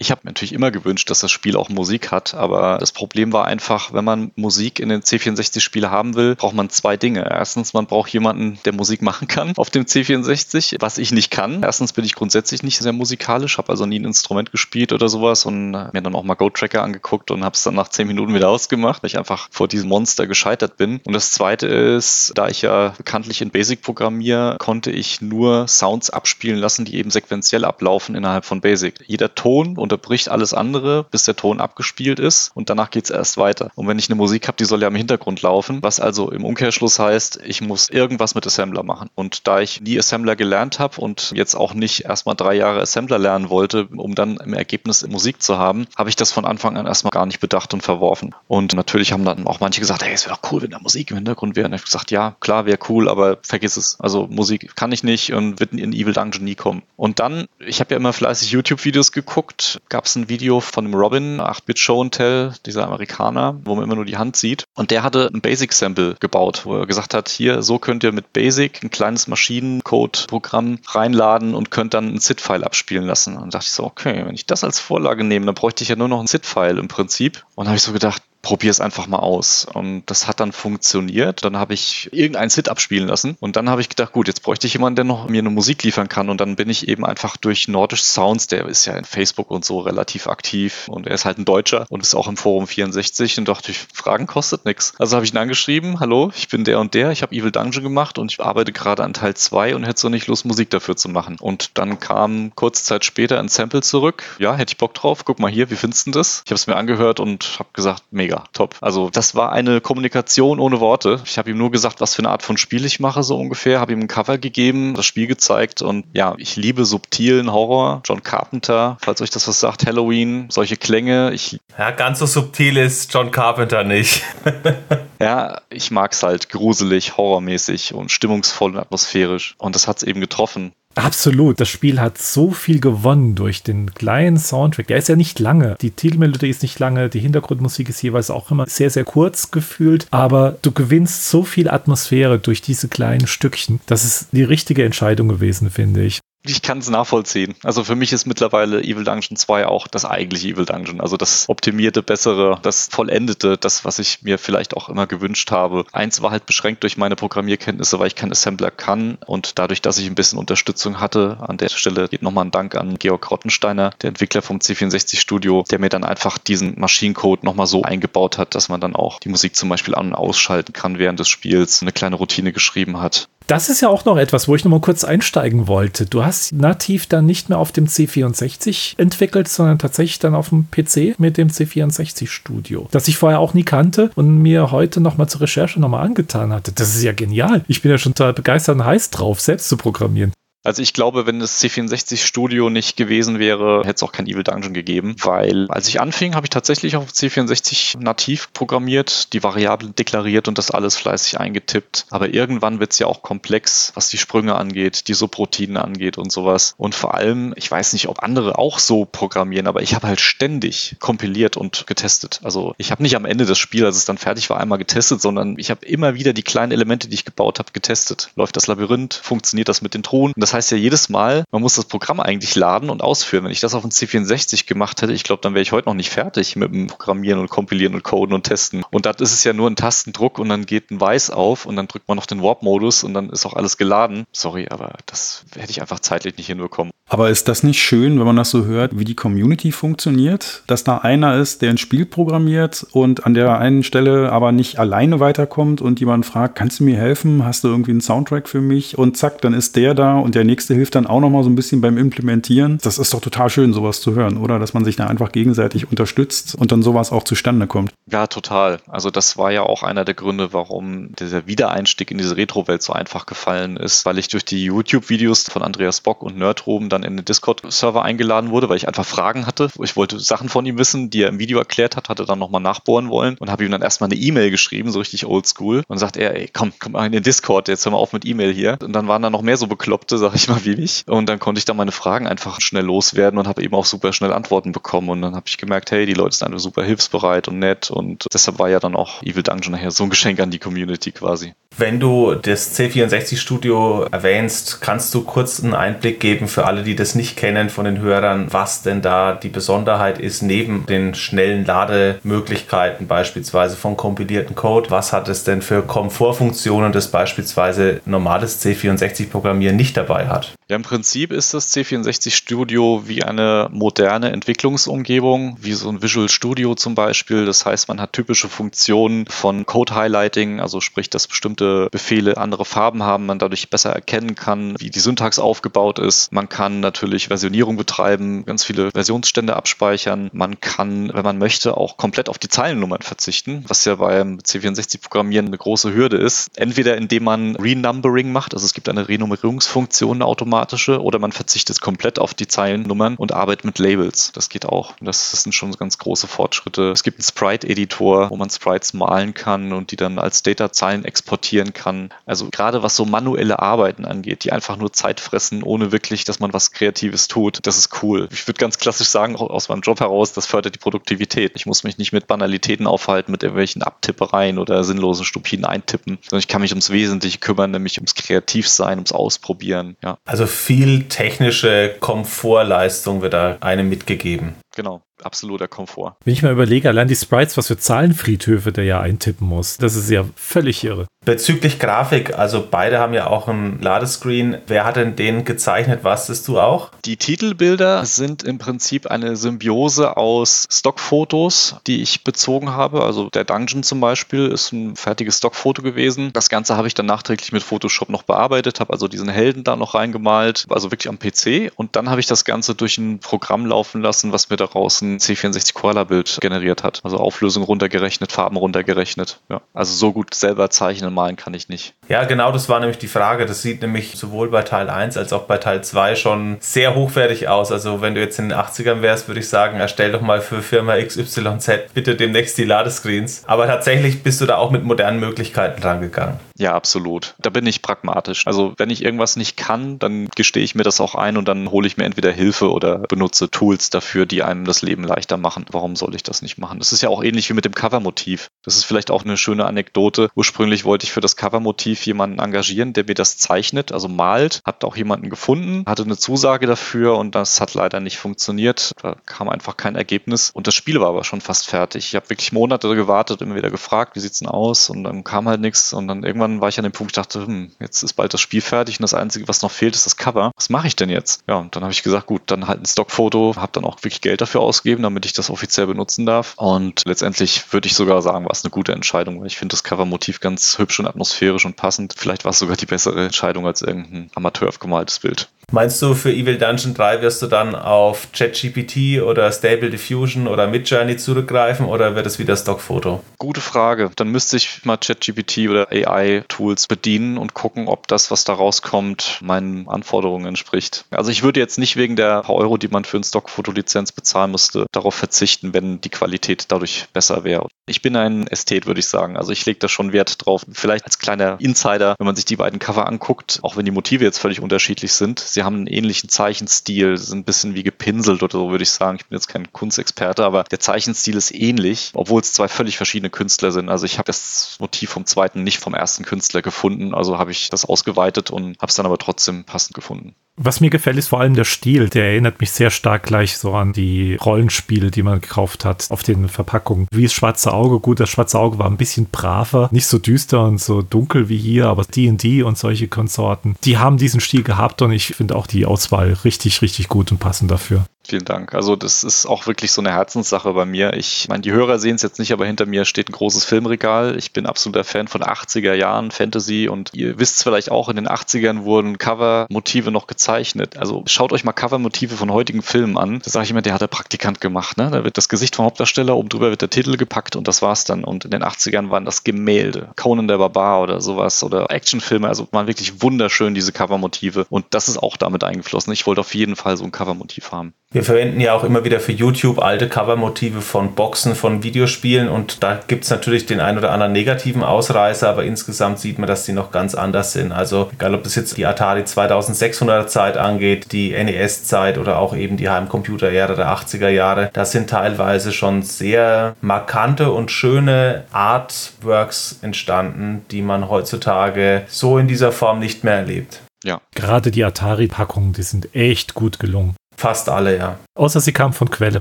Ich habe mir natürlich immer gewünscht, dass das Spiel auch Musik hat, aber das Problem war einfach, wenn man Musik in den C64-Spielen haben will, braucht man zwei Dinge. Erstens, man braucht jemanden, der Musik machen kann auf dem C64, was ich nicht kann. Erstens bin ich grundsätzlich nicht sehr musikalisch, habe also nie ein Instrument gespielt oder sowas und mir dann auch mal Go-Tracker angeguckt und habe es dann nach zehn Minuten wieder ausgemacht, weil ich einfach vor diesem Monster gescheitert bin. Und das Zweite ist, da ich ja bekanntlich in Basic programmiere, konnte ich nur Sounds abspielen lassen, die eben sequenziell ablaufen innerhalb von Basic. Jeder Ton und unterbricht alles andere, bis der Ton abgespielt ist und danach geht es erst weiter. Und wenn ich eine Musik habe, die soll ja im Hintergrund laufen, was also im Umkehrschluss heißt, ich muss irgendwas mit Assembler machen. Und da ich nie Assembler gelernt habe und jetzt auch nicht erstmal drei Jahre Assembler lernen wollte, um dann im Ergebnis Musik zu haben, habe ich das von Anfang an erstmal gar nicht bedacht und verworfen. Und natürlich haben dann auch manche gesagt, hey, es wäre doch cool, wenn da Musik im Hintergrund wäre. Und ich habe gesagt, ja, klar, wäre cool, aber vergiss es. Also Musik kann ich nicht und wird in Evil Dungeon nie kommen. Und dann, ich habe ja immer fleißig YouTube-Videos geguckt, gab es ein Video von dem Robin, 8-Bit Show and Tell, dieser Amerikaner, wo man immer nur die Hand sieht. Und der hatte ein Basic-Sample gebaut, wo er gesagt hat, hier, so könnt ihr mit Basic ein kleines Maschinencode-Programm reinladen und könnt dann ein ZIP-File abspielen lassen. Und dachte ich so, okay, wenn ich das als Vorlage nehme, dann bräuchte ich ja nur noch ein ZIP-File im Prinzip. Und habe ich so gedacht, probier es einfach mal aus. Und das hat dann funktioniert. Dann habe ich irgendein Sit abspielen lassen. Und dann habe ich gedacht, gut, jetzt bräuchte ich jemanden, der noch mir eine Musik liefern kann. Und dann bin ich eben einfach durch Nordisch Sounds, der ist ja in Facebook und so relativ aktiv. Und er ist halt ein Deutscher und ist auch im Forum 64. Und dachte ich, Fragen kostet nichts. Also habe ich ihn angeschrieben, hallo, ich bin der und der, ich habe Evil Dungeon gemacht und ich arbeite gerade an Teil 2 und hätte so nicht Lust, Musik dafür zu machen. Und dann kam kurze Zeit später ein Sample zurück. Ja, hätte ich Bock drauf. Guck mal hier, wie findest du das? Ich habe es mir angehört und habe gesagt, mega mega, top. Also das war eine Kommunikation ohne Worte. Ich habe ihm nur gesagt, was für eine Art von Spiel ich mache, so ungefähr, habe ihm ein Cover gegeben, das Spiel gezeigt und ja, ich liebe subtilen Horror. John Carpenter, falls euch das was sagt, Halloween, solche Klänge. Ich ja, ganz so subtil ist John Carpenter nicht. ja, ich mag es halt gruselig, horrormäßig und stimmungsvoll und atmosphärisch. Und das hat es eben getroffen. Absolut. Das Spiel hat so viel gewonnen durch den kleinen Soundtrack. Der ist ja nicht lange. Die Titelmelodie ist nicht lange. Die Hintergrundmusik ist jeweils auch immer sehr, sehr kurz gefühlt. Aber du gewinnst so viel Atmosphäre durch diese kleinen Stückchen. Das ist die richtige Entscheidung gewesen, finde ich. Ich kann es nachvollziehen. Also für mich ist mittlerweile Evil Dungeon 2 auch das eigentliche Evil Dungeon. Also das optimierte, bessere, das vollendete, das, was ich mir vielleicht auch immer gewünscht habe. Eins war halt beschränkt durch meine Programmierkenntnisse, weil ich kein Assembler kann und dadurch, dass ich ein bisschen Unterstützung hatte, an der Stelle geht nochmal ein Dank an Georg Rottensteiner, der Entwickler vom C64 Studio, der mir dann einfach diesen Maschinencode nochmal so eingebaut hat, dass man dann auch die Musik zum Beispiel an- und ausschalten kann während des Spiels, eine kleine Routine geschrieben hat. Das ist ja auch noch etwas, wo ich noch mal kurz einsteigen wollte. Du hast nativ dann nicht mehr auf dem C64 entwickelt, sondern tatsächlich dann auf dem PC mit dem C64 Studio, das ich vorher auch nie kannte und mir heute noch mal zur Recherche noch mal angetan hatte. Das ist ja genial. Ich bin ja schon total begeistert und heiß drauf, selbst zu programmieren. Also ich glaube, wenn das C64 Studio nicht gewesen wäre, hätte es auch kein Evil Dungeon gegeben, weil als ich anfing, habe ich tatsächlich auf C64 nativ programmiert, die Variablen deklariert und das alles fleißig eingetippt. Aber irgendwann wird es ja auch komplex, was die Sprünge angeht, die Subroutinen angeht und sowas. Und vor allem, ich weiß nicht, ob andere auch so programmieren, aber ich habe halt ständig kompiliert und getestet. Also ich habe nicht am Ende des Spiels, als es dann fertig war, einmal getestet, sondern ich habe immer wieder die kleinen Elemente, die ich gebaut habe, getestet. Läuft das Labyrinth? Funktioniert das mit den Truhen? Das ja jedes Mal, man muss das Programm eigentlich laden und ausführen. Wenn ich das auf dem C64 gemacht hätte, ich glaube, dann wäre ich heute noch nicht fertig mit dem Programmieren und Kompilieren und Coden und Testen. Und das ist es ja nur ein Tastendruck und dann geht ein Weiß auf und dann drückt man noch den Warp-Modus und dann ist auch alles geladen. Sorry, aber das hätte ich einfach zeitlich nicht hinbekommen. Aber ist das nicht schön, wenn man das so hört, wie die Community funktioniert? Dass da einer ist, der ein Spiel programmiert und an der einen Stelle aber nicht alleine weiterkommt und jemand fragt, kannst du mir helfen? Hast du irgendwie einen Soundtrack für mich? Und zack, dann ist der da und der nächste hilft dann auch nochmal so ein bisschen beim Implementieren. Das ist doch total schön, sowas zu hören, oder? Dass man sich da einfach gegenseitig unterstützt und dann sowas auch zustande kommt. Ja, total. Also das war ja auch einer der Gründe, warum dieser Wiedereinstieg in diese Retro-Welt so einfach gefallen ist, weil ich durch die YouTube-Videos von Andreas Bock und Nerdroben dann in den Discord-Server eingeladen wurde, weil ich einfach Fragen hatte. Ich wollte Sachen von ihm wissen, die er im Video erklärt hat, hatte dann nochmal nachbohren wollen und habe ihm dann erstmal eine E-Mail geschrieben, so richtig oldschool. Und sagt er, ey, komm, komm mal in den Discord, jetzt hör mal auf mit E-Mail hier. Und dann waren da noch mehr so Bekloppte, sag ich mal, wie ich. Und dann konnte ich da meine Fragen einfach schnell loswerden und habe eben auch super schnell Antworten bekommen. Und dann habe ich gemerkt, hey, die Leute sind einfach super hilfsbereit und nett. Und deshalb war ja dann auch Evil Dungeon nachher so ein Geschenk an die Community quasi. Wenn du das C64-Studio erwähnst, kannst du kurz einen Einblick geben für alle, die das nicht kennen von den Hörern, was denn da die Besonderheit ist, neben den schnellen Lademöglichkeiten beispielsweise von kompilierten Code. Was hat es denn für Komfortfunktionen, das beispielsweise normales C64-Programmieren nicht dabei hat? Ja, im Prinzip ist das C64 Studio wie eine moderne Entwicklungsumgebung, wie so ein Visual Studio zum Beispiel. Das heißt, man hat typische Funktionen von Code Highlighting, also sprich, dass bestimmte Befehle andere Farben haben, man dadurch besser erkennen kann, wie die Syntax aufgebaut ist. Man kann natürlich Versionierung betreiben, ganz viele Versionsstände abspeichern. Man kann, wenn man möchte, auch komplett auf die Zeilennummern verzichten, was ja beim C64-Programmieren eine große Hürde ist. Entweder indem man Renumbering macht, also es gibt eine Renummerierungsfunktion automatisch, automatische oder man verzichtet komplett auf die Zeilennummern und arbeitet mit Labels. Das geht auch. Das sind schon ganz große Fortschritte. Es gibt einen Sprite-Editor, wo man Sprites malen kann und die dann als Data-Zeilen exportieren kann. Also gerade was so manuelle Arbeiten angeht, die einfach nur Zeit fressen, ohne wirklich, dass man was Kreatives tut, das ist cool. Ich würde ganz klassisch sagen, aus meinem Job heraus, das fördert die Produktivität. Ich muss mich nicht mit Banalitäten aufhalten, mit irgendwelchen Abtippereien oder sinnlosen, stupiden Eintippen, sondern ich kann mich ums Wesentliche kümmern, nämlich ums Kreativsein, ums Ausprobieren. Ja. Also viel technische Komfortleistung wird da einem mitgegeben. Genau absoluter Komfort. Wenn ich mal überlege, allein die Sprites, was für Zahlenfriedhöfe der ja eintippen muss, das ist ja völlig irre. Bezüglich Grafik, also beide haben ja auch einen Ladescreen. Wer hat denn den gezeichnet? Was du auch? Die Titelbilder sind im Prinzip eine Symbiose aus Stockfotos, die ich bezogen habe. Also der Dungeon zum Beispiel ist ein fertiges Stockfoto gewesen. Das Ganze habe ich dann nachträglich mit Photoshop noch bearbeitet, habe also diesen Helden da noch reingemalt, also wirklich am PC. Und dann habe ich das Ganze durch ein Programm laufen lassen, was mir daraus ein C64 Koala-Bild generiert hat. Also Auflösung runtergerechnet, Farben runtergerechnet. Ja. Also so gut selber zeichnen, malen kann ich nicht. Ja, genau, das war nämlich die Frage. Das sieht nämlich sowohl bei Teil 1 als auch bei Teil 2 schon sehr hochwertig aus. Also wenn du jetzt in den 80ern wärst, würde ich sagen, erstell doch mal für Firma XYZ bitte demnächst die Ladescreens. Aber tatsächlich bist du da auch mit modernen Möglichkeiten rangegangen. Ja, absolut. Da bin ich pragmatisch. Also wenn ich irgendwas nicht kann, dann gestehe ich mir das auch ein und dann hole ich mir entweder Hilfe oder benutze Tools dafür, die einem das Leben Leben leichter machen. Warum soll ich das nicht machen? Das ist ja auch ähnlich wie mit dem Covermotiv. Das ist vielleicht auch eine schöne Anekdote. Ursprünglich wollte ich für das Covermotiv jemanden engagieren, der mir das zeichnet, also malt. Hat auch jemanden gefunden, hatte eine Zusage dafür und das hat leider nicht funktioniert. Da kam einfach kein Ergebnis und das Spiel war aber schon fast fertig. Ich habe wirklich Monate gewartet, immer wieder gefragt, wie sieht's denn aus und dann kam halt nichts und dann irgendwann war ich an dem Punkt, ich dachte, hm, jetzt ist bald das Spiel fertig und das Einzige, was noch fehlt, ist das Cover. Was mache ich denn jetzt? Ja, und dann habe ich gesagt, gut, dann halt ein Stockfoto, habe dann auch wirklich Geld dafür ausgegeben, damit ich das offiziell benutzen darf und letztendlich würde ich sogar sagen, war es eine gute Entscheidung, weil ich finde das Covermotiv ganz hübsch und atmosphärisch und passend. Vielleicht war es sogar die bessere Entscheidung als irgendein amateurhaft gemaltes Bild. Meinst du, für Evil Dungeon 3 wirst du dann auf ChatGPT oder Stable Diffusion oder Midjourney zurückgreifen oder wird es wieder Stockfoto? Gute Frage. Dann müsste ich mal ChatGPT oder AI-Tools bedienen und gucken, ob das, was da rauskommt, meinen Anforderungen entspricht. Also ich würde jetzt nicht wegen der paar Euro, die man für eine Stockfotolizenz bezahlen müsste, darauf verzichten, wenn die Qualität dadurch besser wäre. Ich bin ein Ästhet, würde ich sagen. Also ich lege da schon Wert drauf. Vielleicht als kleiner Insider, wenn man sich die beiden Cover anguckt, auch wenn die Motive jetzt völlig unterschiedlich sind, sie haben einen ähnlichen Zeichenstil, sind ein bisschen wie gepinselt oder so, würde ich sagen. Ich bin jetzt kein Kunstexperte, aber der Zeichenstil ist ähnlich, obwohl es zwei völlig verschiedene Künstler sind. Also ich habe das Motiv vom zweiten nicht vom ersten Künstler gefunden, also habe ich das ausgeweitet und habe es dann aber trotzdem passend gefunden. Was mir gefällt, ist vor allem der Stil. Der erinnert mich sehr stark gleich so an die Rollenspiele, die man gekauft hat auf den Verpackungen. Wie das Schwarze Auge. Gut, das Schwarze Auge war ein bisschen braver, nicht so düster und so dunkel wie hier, aber D&D und solche Konsorten, die haben diesen Stil gehabt und ich finde auch die Auswahl richtig, richtig gut und passend dafür. Vielen Dank. Also das ist auch wirklich so eine Herzenssache bei mir. Ich meine, die Hörer sehen es jetzt nicht, aber hinter mir steht ein großes Filmregal. Ich bin absoluter Fan von 80er Jahren Fantasy und ihr wisst vielleicht auch, in den 80ern wurden Cover-Motive noch gezeichnet. Also schaut euch mal Cover-Motive von heutigen Filmen an. Da sage ich immer, der hat der Praktikant gemacht. Ne? Da wird das Gesicht vom Hauptdarsteller, oben drüber wird der Titel gepackt und das war's dann. Und in den 80ern waren das Gemälde. Conan der Barbar oder sowas oder Actionfilme. Also waren wirklich wunderschön diese Cover-Motive und das ist auch damit eingeflossen. Ich wollte auf jeden Fall so ein Cover-Motiv haben. Wir verwenden ja auch immer wieder für YouTube alte Covermotive von Boxen, von Videospielen und da gibt es natürlich den ein oder anderen negativen Ausreißer, aber insgesamt sieht man, dass die noch ganz anders sind. Also egal, ob das jetzt die Atari 2600er Zeit angeht, die NES-Zeit oder auch eben die Heimcomputer-Ära der 80er Jahre, das sind teilweise schon sehr markante und schöne Artworks entstanden, die man heutzutage so in dieser Form nicht mehr erlebt. Ja. Gerade die Atari-Packungen, die sind echt gut gelungen. Fast alle, ja. Außer sie kamen von Quelle.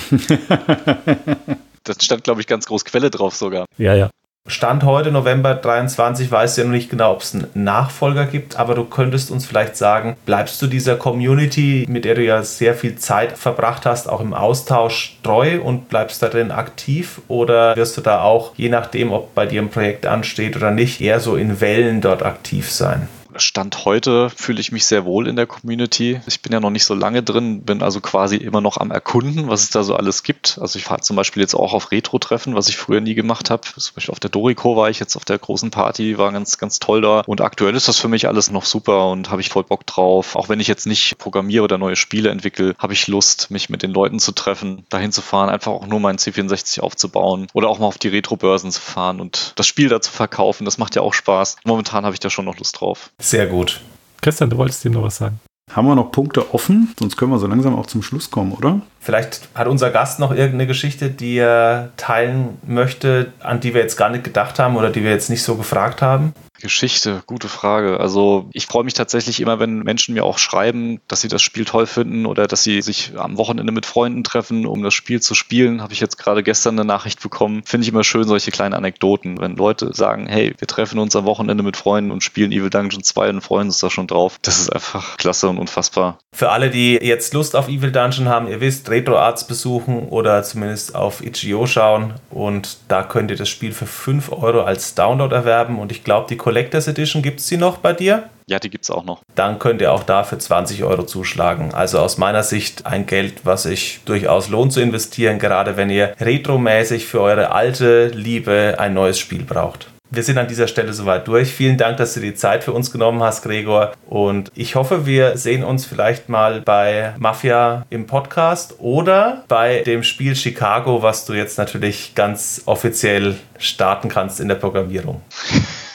das stand, glaube ich, ganz groß Quelle drauf sogar. Ja, ja. Stand heute, November 23, weißt du ja noch nicht genau, ob es einen Nachfolger gibt, aber du könntest uns vielleicht sagen, bleibst du dieser Community, mit der du ja sehr viel Zeit verbracht hast, auch im Austausch treu und bleibst darin aktiv oder wirst du da auch, je nachdem, ob bei dir ein Projekt ansteht oder nicht, eher so in Wellen dort aktiv sein? Stand heute fühle ich mich sehr wohl in der Community. Ich bin ja noch nicht so lange drin, bin also quasi immer noch am Erkunden, was es da so alles gibt. Also ich fahre zum Beispiel jetzt auch auf Retro-Treffen, was ich früher nie gemacht habe. Zum Beispiel auf der Dorico war ich jetzt auf der großen Party, war ganz, ganz toll da. Und aktuell ist das für mich alles noch super und habe ich voll Bock drauf. Auch wenn ich jetzt nicht programmiere oder neue Spiele entwickle, habe ich Lust, mich mit den Leuten zu treffen, dahin zu fahren, einfach auch nur meinen C64 aufzubauen oder auch mal auf die Retro-Börsen zu fahren und das Spiel da zu verkaufen. Das macht ja auch Spaß. Momentan habe ich da schon noch Lust drauf. Sehr gut. Christian, du wolltest ihm noch was sagen. Haben wir noch Punkte offen? Sonst können wir so langsam auch zum Schluss kommen, oder? Vielleicht hat unser Gast noch irgendeine Geschichte, die er teilen möchte, an die wir jetzt gar nicht gedacht haben oder die wir jetzt nicht so gefragt haben. Geschichte, gute Frage. Also ich freue mich tatsächlich immer, wenn Menschen mir auch schreiben, dass sie das Spiel toll finden oder dass sie sich am Wochenende mit Freunden treffen, um das Spiel zu spielen. Habe ich jetzt gerade gestern eine Nachricht bekommen. Finde ich immer schön, solche kleinen Anekdoten. Wenn Leute sagen, hey, wir treffen uns am Wochenende mit Freunden und spielen Evil Dungeon 2 und freuen uns da schon drauf. Das ist einfach klasse und unfassbar. Für alle, die jetzt Lust auf Evil Dungeon haben, ihr wisst, RetroArts besuchen oder zumindest auf itch.io schauen und da könnt ihr das Spiel für 5 Euro als Download erwerben und ich glaube, die Collectors Edition gibt es die noch bei dir? Ja, die gibt es auch noch. Dann könnt ihr auch da für 20 Euro zuschlagen. Also aus meiner Sicht ein Geld, was sich durchaus lohnt zu investieren, gerade wenn ihr retromäßig für eure alte Liebe ein neues Spiel braucht. Wir sind an dieser Stelle soweit durch. Vielen Dank, dass du die Zeit für uns genommen hast, Gregor. Und ich hoffe, wir sehen uns vielleicht mal bei Mafia im Podcast oder bei dem Spiel Chicago, was du jetzt natürlich ganz offiziell starten kannst in der Programmierung.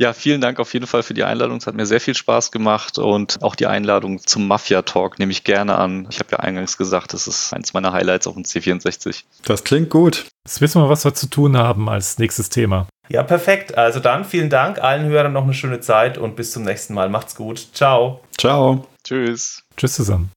Ja, vielen Dank auf jeden Fall für die Einladung. Es hat mir sehr viel Spaß gemacht und auch die Einladung zum Mafia-Talk nehme ich gerne an. Ich habe ja eingangs gesagt, das ist eins meiner Highlights auf dem C64. Das klingt gut. Jetzt wissen wir, was wir zu tun haben als nächstes Thema. Ja, perfekt. Also dann vielen Dank allen Hörern noch eine schöne Zeit und bis zum nächsten Mal. Macht's gut. Ciao. Ciao. Tschüss. Tschüss zusammen.